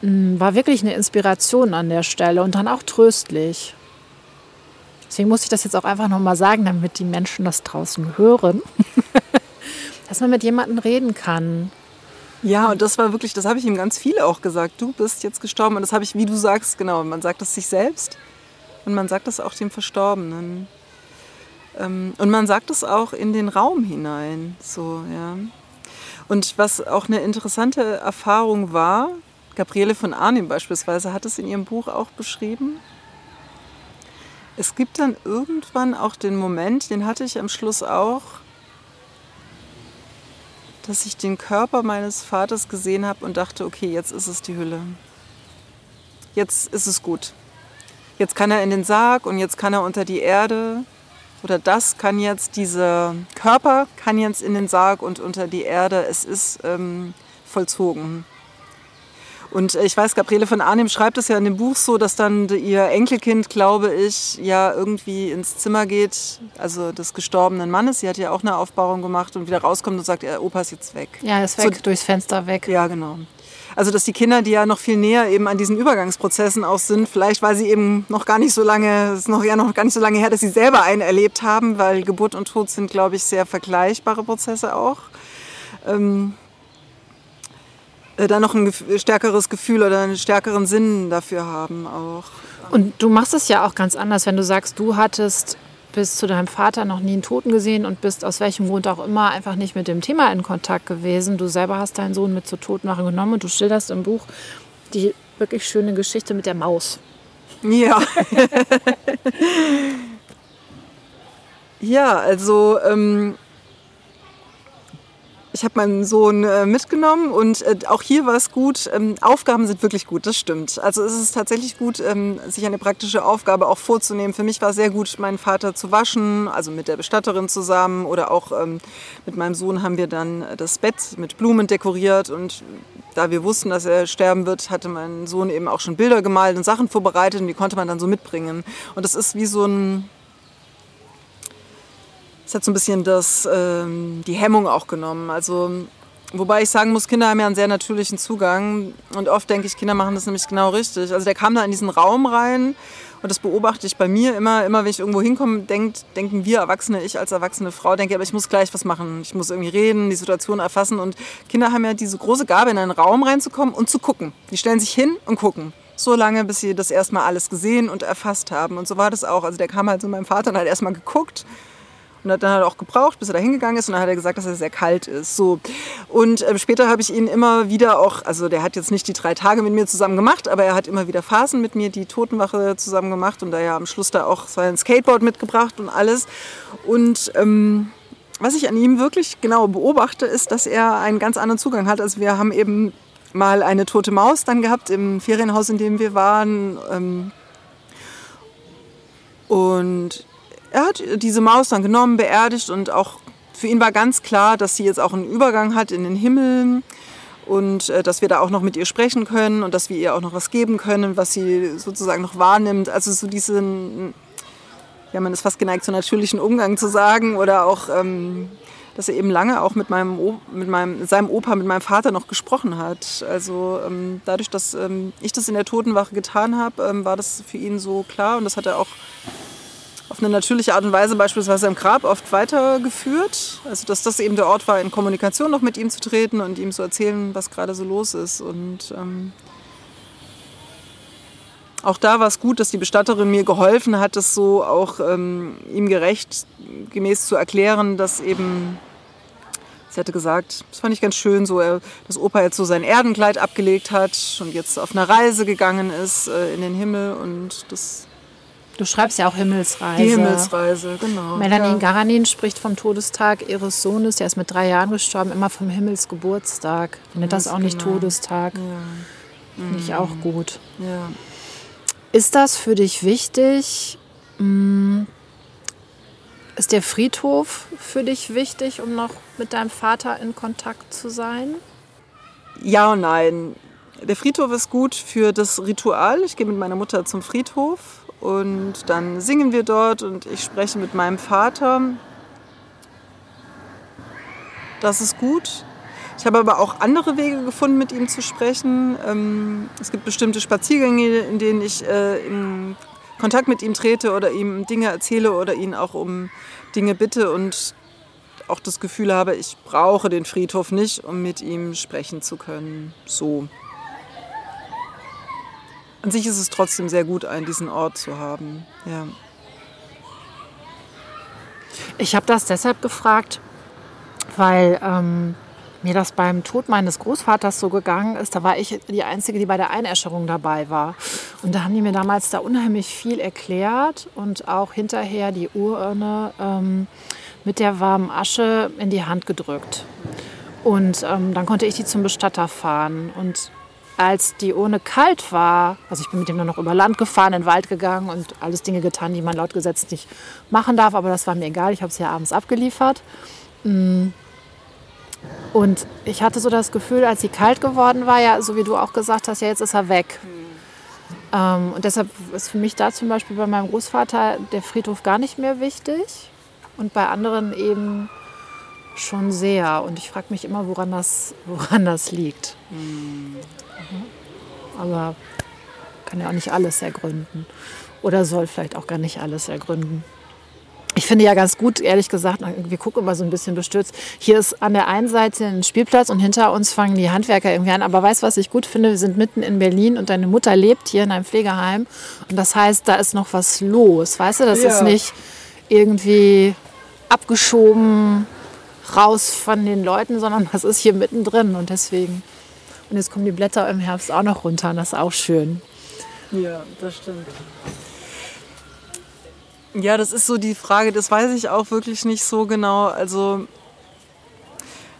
war wirklich eine Inspiration an der Stelle und dann auch tröstlich. Deswegen muss ich das jetzt auch einfach nochmal sagen, damit die Menschen das draußen hören, *laughs* dass man mit jemandem reden kann. Ja, und das war wirklich, das habe ich ihm ganz viel auch gesagt. Du bist jetzt gestorben und das habe ich, wie du sagst, genau, man sagt es sich selbst und man sagt es auch dem Verstorbenen. Ähm, und man sagt es auch in den Raum hinein. So, ja. Und was auch eine interessante Erfahrung war, Gabriele von Arnim beispielsweise hat es in ihrem Buch auch beschrieben. Es gibt dann irgendwann auch den Moment, den hatte ich am Schluss auch, dass ich den Körper meines Vaters gesehen habe und dachte, okay, jetzt ist es die Hülle. Jetzt ist es gut. Jetzt kann er in den Sarg und jetzt kann er unter die Erde oder das kann jetzt, dieser Körper kann jetzt in den Sarg und unter die Erde. Es ist ähm, vollzogen. Und ich weiß, Gabriele von Arnim schreibt es ja in dem Buch so, dass dann ihr Enkelkind, glaube ich, ja irgendwie ins Zimmer geht, also des gestorbenen Mannes. Sie hat ja auch eine Aufbauung gemacht und wieder rauskommt und sagt, Opa ist jetzt weg. Ja, ist weg, so, durchs Fenster weg. Ja, genau. Also dass die Kinder, die ja noch viel näher eben an diesen Übergangsprozessen auch sind, vielleicht weil sie eben noch gar nicht so lange, es ist noch ja noch gar nicht so lange her, dass sie selber einen erlebt haben, weil Geburt und Tod sind, glaube ich, sehr vergleichbare Prozesse auch. Ähm, äh, da noch ein stärkeres Gefühl oder einen stärkeren Sinn dafür haben auch. Und du machst es ja auch ganz anders, wenn du sagst, du hattest bis zu deinem Vater noch nie einen Toten gesehen und bist aus welchem Grund auch immer einfach nicht mit dem Thema in Kontakt gewesen. Du selber hast deinen Sohn mit zur Totenwache genommen und du schilderst im Buch die wirklich schöne Geschichte mit der Maus. Ja. *laughs* ja, also ähm, ich habe meinen Sohn äh, mitgenommen und äh, auch hier war es gut. Ähm, Aufgaben sind wirklich gut, das stimmt. Also es ist tatsächlich gut, ähm, sich eine praktische Aufgabe auch vorzunehmen. Für mich war es sehr gut, meinen Vater zu waschen, also mit der Bestatterin zusammen oder auch ähm, mit meinem Sohn haben wir dann das Bett mit Blumen dekoriert und da wir wussten, dass er sterben wird, hatte mein Sohn eben auch schon Bilder gemalt und Sachen vorbereitet und die konnte man dann so mitbringen. Und das ist wie so ein es hat so ein bisschen das, ähm, die Hemmung auch genommen. Also, wobei ich sagen muss, Kinder haben ja einen sehr natürlichen Zugang. Und oft denke ich, Kinder machen das nämlich genau richtig. Also der kam da in diesen Raum rein und das beobachte ich bei mir immer. Immer wenn ich irgendwo hinkomme, denkt, denken wir Erwachsene, ich als erwachsene Frau, denke, aber ich muss gleich was machen. Ich muss irgendwie reden, die Situation erfassen. Und Kinder haben ja diese große Gabe, in einen Raum reinzukommen und zu gucken. Die stellen sich hin und gucken so lange, bis sie das erstmal alles gesehen und erfasst haben. Und so war das auch. Also der kam halt zu meinem Vater und hat erstmal geguckt und hat dann halt auch gebraucht, bis er da hingegangen ist. Und dann hat er gesagt, dass er sehr kalt ist. So. Und äh, später habe ich ihn immer wieder auch, also der hat jetzt nicht die drei Tage mit mir zusammen gemacht, aber er hat immer wieder Phasen mit mir die Totenwache zusammen gemacht und da ja am Schluss da auch sein Skateboard mitgebracht und alles. Und ähm, was ich an ihm wirklich genau beobachte, ist, dass er einen ganz anderen Zugang hat. Also wir haben eben mal eine tote Maus dann gehabt im Ferienhaus, in dem wir waren. Ähm, und er hat diese Maus dann genommen, beerdigt und auch für ihn war ganz klar, dass sie jetzt auch einen Übergang hat in den Himmel und äh, dass wir da auch noch mit ihr sprechen können und dass wir ihr auch noch was geben können, was sie sozusagen noch wahrnimmt. Also so diesen, ja, man ist fast geneigt, so natürlichen Umgang zu sagen oder auch, ähm, dass er eben lange auch mit meinem, mit meinem, seinem Opa, mit meinem Vater noch gesprochen hat. Also ähm, dadurch, dass ähm, ich das in der Totenwache getan habe, ähm, war das für ihn so klar und das hat er auch auf eine natürliche Art und Weise beispielsweise im Grab oft weitergeführt. Also dass das eben der Ort war, in Kommunikation noch mit ihm zu treten und ihm zu erzählen, was gerade so los ist. Und ähm, auch da war es gut, dass die Bestatterin mir geholfen hat, das so auch ähm, ihm gerecht gemäß zu erklären, dass eben Sie hatte gesagt, das fand ich ganz schön, so, dass Opa jetzt so sein Erdenkleid abgelegt hat und jetzt auf einer Reise gegangen ist äh, in den Himmel und das Du schreibst ja auch Himmelsreise. Die Himmelsreise, genau. Melanie ja. Garanin spricht vom Todestag ihres Sohnes, der ist mit drei Jahren gestorben, immer vom Himmelsgeburtstag. Nennt das auch nicht genau. Todestag. Ja. Finde ich auch gut. Ja. Ist das für dich wichtig, mm, Ist der Friedhof für dich wichtig, um noch mit deinem Vater in Kontakt zu sein? Ja und nein. Der Friedhof ist gut für das Ritual. Ich gehe mit meiner Mutter zum Friedhof und dann singen wir dort und ich spreche mit meinem Vater. Das ist gut. Ich habe aber auch andere Wege gefunden, mit ihm zu sprechen. Ähm, es gibt bestimmte Spaziergänge, in denen ich äh, in Kontakt mit ihm trete oder ihm Dinge erzähle oder ihn auch um Dinge bitte und auch das Gefühl habe, ich brauche den Friedhof nicht, um mit ihm sprechen zu können. So. An sich ist es trotzdem sehr gut, einen diesen Ort zu haben. Ja. Ich habe das deshalb gefragt, weil ähm, mir das beim Tod meines Großvaters so gegangen ist. Da war ich die Einzige, die bei der Einäscherung dabei war. Und da haben die mir damals da unheimlich viel erklärt und auch hinterher die Urne ähm, mit der warmen Asche in die Hand gedrückt. Und ähm, dann konnte ich die zum Bestatter fahren. Und als die Urne kalt war, also ich bin mit dem dann noch über Land gefahren, in den Wald gegangen und alles Dinge getan, die man laut Gesetz nicht machen darf, aber das war mir egal, ich habe es ja abends abgeliefert. Mm. Und ich hatte so das Gefühl, als sie kalt geworden war, ja, so wie du auch gesagt hast, ja, jetzt ist er weg. Ähm, und deshalb ist für mich da zum Beispiel bei meinem Großvater der Friedhof gar nicht mehr wichtig und bei anderen eben schon sehr. Und ich frage mich immer, woran das, woran das liegt. Mhm. Aber kann ja auch nicht alles ergründen. Oder soll vielleicht auch gar nicht alles ergründen. Ich finde ja ganz gut, ehrlich gesagt, wir gucken immer so ein bisschen bestürzt. Hier ist an der einen Seite ein Spielplatz und hinter uns fangen die Handwerker irgendwie an. Aber weißt du, was ich gut finde? Wir sind mitten in Berlin und deine Mutter lebt hier in einem Pflegeheim. Und das heißt, da ist noch was los. Weißt du, das ja. ist nicht irgendwie abgeschoben raus von den Leuten, sondern das ist hier mittendrin. Und deswegen. Und jetzt kommen die Blätter im Herbst auch noch runter und das ist auch schön. Ja, das stimmt. Ja, das ist so die Frage, das weiß ich auch wirklich nicht so genau. Also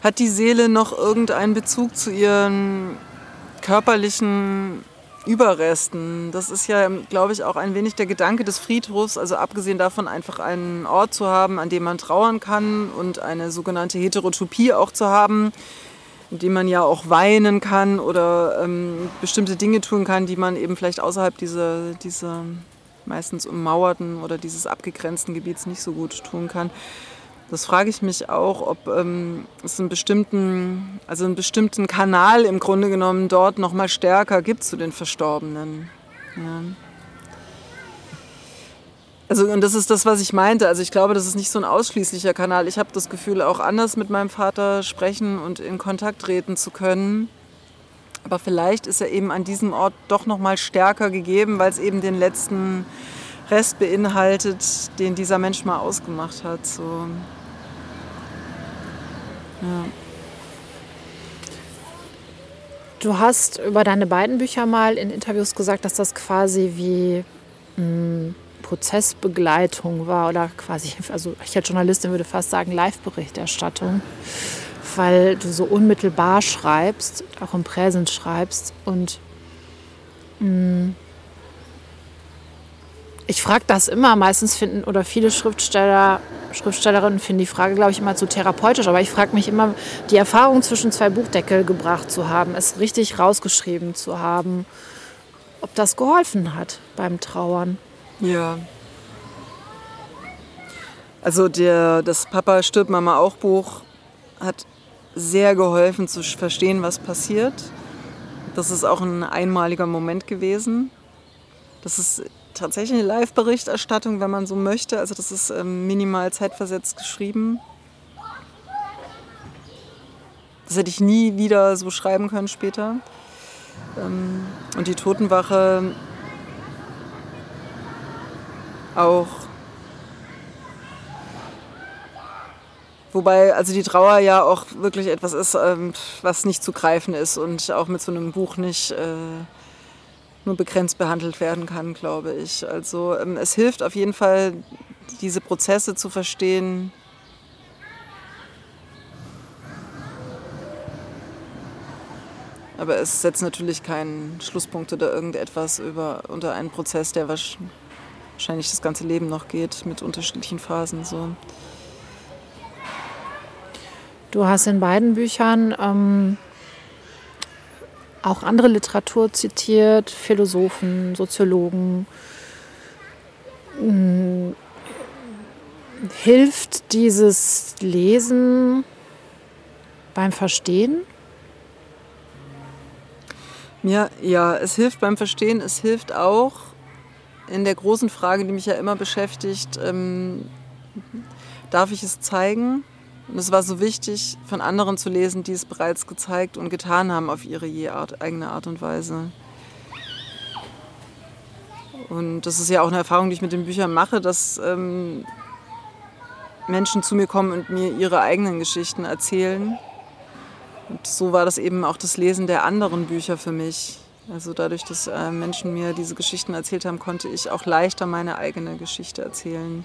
hat die Seele noch irgendeinen Bezug zu ihren körperlichen Überresten? Das ist ja, glaube ich, auch ein wenig der Gedanke des Friedhofs, also abgesehen davon einfach einen Ort zu haben, an dem man trauern kann und eine sogenannte Heterotopie auch zu haben, in dem man ja auch weinen kann oder ähm, bestimmte Dinge tun kann, die man eben vielleicht außerhalb dieser, dieser meistens ummauerten oder dieses abgegrenzten Gebiets nicht so gut tun kann. Das frage ich mich auch, ob ähm, es einen bestimmten, also einen bestimmten Kanal im Grunde genommen dort noch mal stärker gibt zu den Verstorbenen. Ja. Also und das ist das, was ich meinte. Also ich glaube, das ist nicht so ein ausschließlicher Kanal. Ich habe das Gefühl, auch anders mit meinem Vater sprechen und in Kontakt treten zu können. Aber vielleicht ist er eben an diesem Ort doch noch mal stärker gegeben, weil es eben den letzten Rest beinhaltet, den dieser Mensch mal ausgemacht hat. So. Ja. Du hast über deine beiden Bücher mal in Interviews gesagt, dass das quasi wie mh, hm, Prozessbegleitung war oder quasi, also ich als Journalistin würde fast sagen Live-Berichterstattung weil du so unmittelbar schreibst, auch im Präsens schreibst. Und mh, mm, ich frage das immer. Meistens finden oder viele Schriftsteller, Schriftstellerinnen finden die Frage, glaube ich, immer zu therapeutisch. Aber ich frage mich immer, die Erfahrung zwischen zwei Buchdeckel gebracht zu haben, es richtig rausgeschrieben zu haben, ob das geholfen hat beim Trauern. Ja. Also der, das Papa stirbt Mama auch Buch hat sehr geholfen zu verstehen, was passiert. Das ist auch ein einmaliger Moment gewesen. Das ist tatsächlich eine Live-Berichterstattung, wenn man so möchte. Also das ist ähm, minimal zeitversetzt geschrieben. Das hätte ich nie wieder so schreiben können später. Ähm, und die Totenwache auch Wobei also die Trauer ja auch wirklich etwas ist, ähm, was nicht zu greifen ist und auch mit so einem Buch nicht äh, nur begrenzt behandelt werden kann, glaube ich. Also ähm, es hilft auf jeden Fall, diese Prozesse zu verstehen. Aber es setzt natürlich keinen Schlusspunkt oder irgendetwas über, unter einen Prozess, der wahrscheinlich das ganze Leben noch geht mit unterschiedlichen Phasen. So. Du hast in beiden Büchern ähm, auch andere Literatur zitiert, Philosophen, Soziologen. Hm, hilft dieses Lesen beim Verstehen? Mir, ja, es hilft beim Verstehen. Es hilft auch in der großen Frage, die mich ja immer beschäftigt, ähm, darf ich es zeigen? Und es war so wichtig, von anderen zu lesen, die es bereits gezeigt und getan haben auf ihre je Art, eigene Art und Weise. Und das ist ja auch eine Erfahrung, die ich mit den Büchern mache, dass ähm, Menschen zu mir kommen und mir ihre eigenen Geschichten erzählen. Und so war das eben auch das Lesen der anderen Bücher für mich. Also dadurch, dass äh, Menschen mir diese Geschichten erzählt haben, konnte ich auch leichter meine eigene Geschichte erzählen.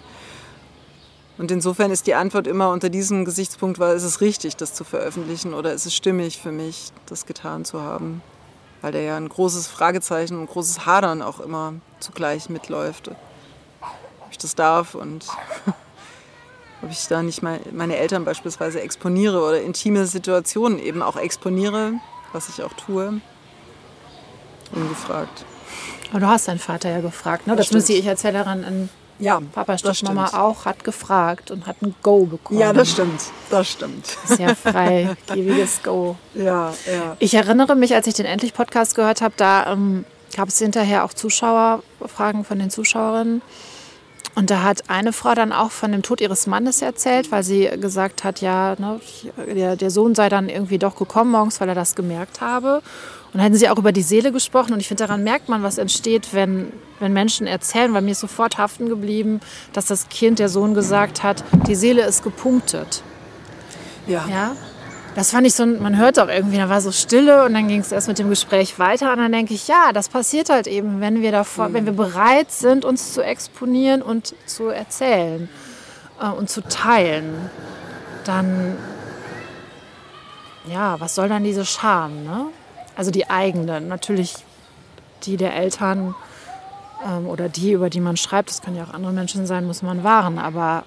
Und insofern ist die Antwort immer unter diesem Gesichtspunkt, war, ist es richtig, das zu veröffentlichen oder ist es stimmig für mich, das getan zu haben? Weil da ja ein großes Fragezeichen und ein großes Hadern auch immer zugleich mitläuft. Ob ich das darf und *laughs* ob ich da nicht meine Eltern beispielsweise exponiere oder intime Situationen eben auch exponiere, was ich auch tue, ungefragt. Aber du hast deinen Vater ja gefragt, ne? Das, das müsste ich Erzählerin in ja, Papa Mama auch hat gefragt und hat ein Go bekommen. Ja, das stimmt. Das stimmt. Sehr freigebiges *laughs* Go. Ja, ja. Ich erinnere mich, als ich den Endlich-Podcast gehört habe, da ähm, gab es hinterher auch Zuschauerfragen von den Zuschauerinnen. Und da hat eine Frau dann auch von dem Tod ihres Mannes erzählt, weil sie gesagt hat, ja, ne, der, der Sohn sei dann irgendwie doch gekommen morgens, weil er das gemerkt habe. Und dann hätten sie auch über die Seele gesprochen. Und ich finde, daran merkt man, was entsteht, wenn, wenn Menschen erzählen, weil mir ist sofort haften geblieben, dass das Kind, der Sohn, gesagt hat, die Seele ist gepunktet. Ja. ja? das fand ich so, man hört auch irgendwie, da war so Stille und dann ging es erst mit dem Gespräch weiter und dann denke ich, ja, das passiert halt eben, wenn wir davor, mhm. wenn wir bereit sind, uns zu exponieren und zu erzählen äh, und zu teilen, dann, ja, was soll dann diese Scham, ne? Also die eigene, natürlich die der Eltern ähm, oder die, über die man schreibt, das können ja auch andere Menschen sein, muss man wahren, aber,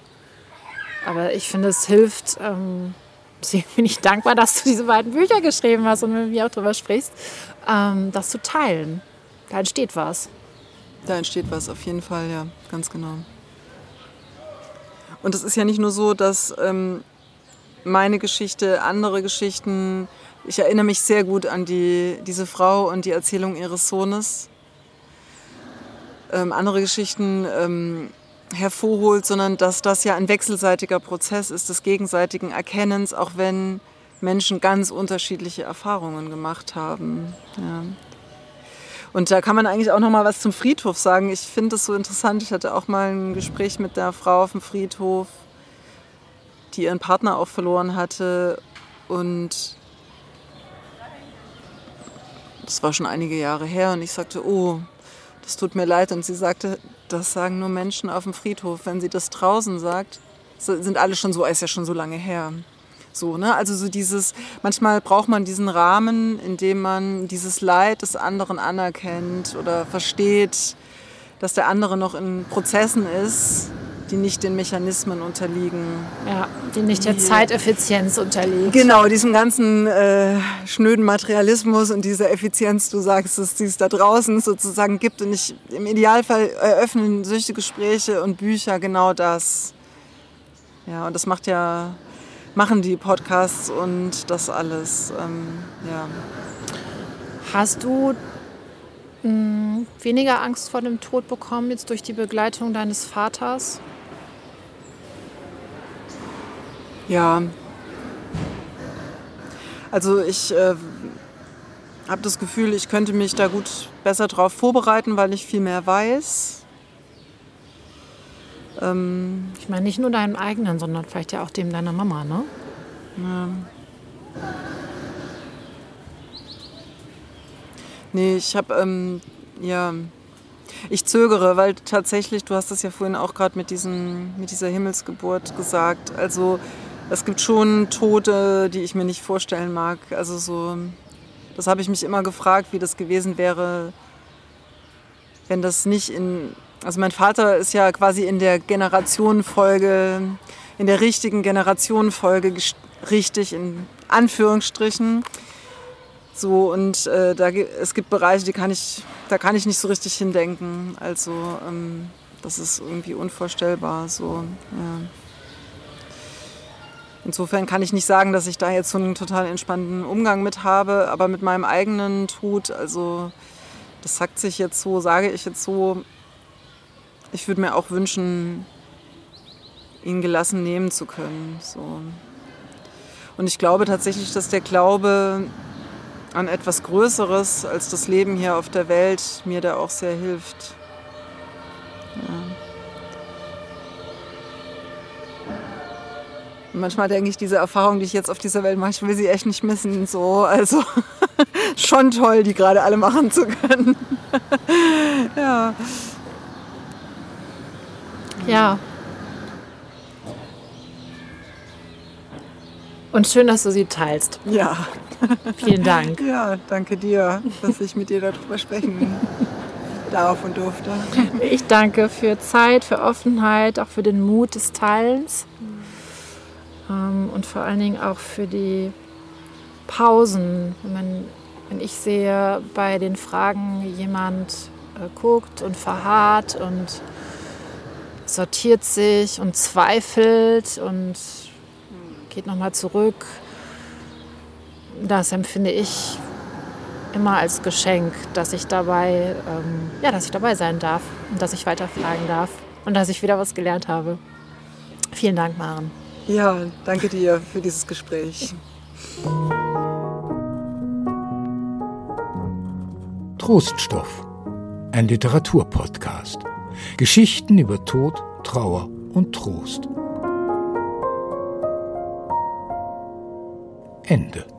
aber ich finde, es hilft, ähm, deswegen bin ich dankbar, dass du diese beiden Bücher geschrieben hast und mit mir auch darüber sprichst, ähm, das zu teilen. Da entsteht was. Da entsteht was, auf jeden Fall, ja, ganz genau. Und es ist ja nicht nur so, dass ähm, meine Geschichte, andere Geschichten, ich erinnere mich sehr gut an die, diese Frau und die Erzählung ihres Sohnes. Ähm, andere Geschichten ähm, hervorholt, sondern dass das ja ein wechselseitiger Prozess ist des gegenseitigen Erkennens, auch wenn Menschen ganz unterschiedliche Erfahrungen gemacht haben. Ja. Und da kann man eigentlich auch noch mal was zum Friedhof sagen. Ich finde es so interessant. Ich hatte auch mal ein Gespräch mit der Frau auf dem Friedhof, die ihren Partner auch verloren hatte. Und das war schon einige Jahre her. Und ich sagte, oh, das tut mir leid. Und sie sagte, das sagen nur Menschen auf dem Friedhof. Wenn sie das draußen sagt, sind alle schon so, ist ja schon so lange her. So, ne? Also so dieses, manchmal braucht man diesen Rahmen, in dem man dieses Leid des anderen anerkennt oder versteht, dass der andere noch in Prozessen ist die nicht den Mechanismen unterliegen. Ja, die nicht der Zeiteffizienz unterliegen. Genau, diesem ganzen äh, schnöden Materialismus und dieser Effizienz, du sagst es, die es da draußen sozusagen gibt. Und ich, im Idealfall eröffnen solche Gespräche und Bücher genau das. Ja, und das macht ja, machen die Podcasts und das alles. Ähm, ja. Hast du hm, weniger Angst vor dem Tod bekommen jetzt durch die Begleitung deines Vaters? Ja. Also ich äh, habe das Gefühl, ich könnte mich da gut besser darauf vorbereiten, weil ich viel mehr weiß. Ähm, ich meine nicht nur deinem eigenen, sondern vielleicht ja auch dem deiner Mama, ne? Ja. Nee, ich habe, ähm, ja, ich zögere, weil tatsächlich, du hast das ja vorhin auch gerade mit, mit dieser Himmelsgeburt gesagt, also es gibt schon Tote, die ich mir nicht vorstellen mag. Also so, das habe ich mich immer gefragt, wie das gewesen wäre, wenn das nicht in also mein Vater ist ja quasi in der Generationenfolge, in der richtigen Generationenfolge richtig in Anführungsstrichen. So und äh, da, es gibt Bereiche, die kann ich, da kann ich nicht so richtig hindenken. Also ähm, das ist irgendwie unvorstellbar. So, ja. Insofern kann ich nicht sagen, dass ich da jetzt so einen total entspannten Umgang mit habe, aber mit meinem eigenen Tod, also das sagt sich jetzt so, sage ich jetzt so, ich würde mir auch wünschen, ihn gelassen nehmen zu können. So. Und ich glaube tatsächlich, dass der Glaube an etwas Größeres als das Leben hier auf der Welt mir da auch sehr hilft. Ja. Manchmal denke ich, diese Erfahrung, die ich jetzt auf dieser Welt mache, ich will sie echt nicht missen. So, also *laughs* schon toll, die gerade alle machen zu können. *laughs* ja. Ja. Und schön, dass du sie teilst. Ja. Vielen Dank. *laughs* Ja, danke dir, dass ich mit dir darüber sprechen darf und durfte. Ich danke für Zeit, für Offenheit, auch für den Mut des Teilens ähm, und vor allen Dingen auch für die Pausen. Wenn, man, wenn ich sehe, bei den Fragen jemand äh, guckt und verharrt und sortiert sich und zweifelt und geht nochmal zurück. Das empfinde ich immer als Geschenk, dass ich dabei, ähm, ja, dass ich dabei sein darf und dass ich weiterfragen darf und dass ich wieder was gelernt habe. Vielen Dank, Maren. Ja, danke dir für dieses Gespräch. Troststoff, ein Literaturpodcast. Geschichten über Tod, Trauer und Trost. Ende.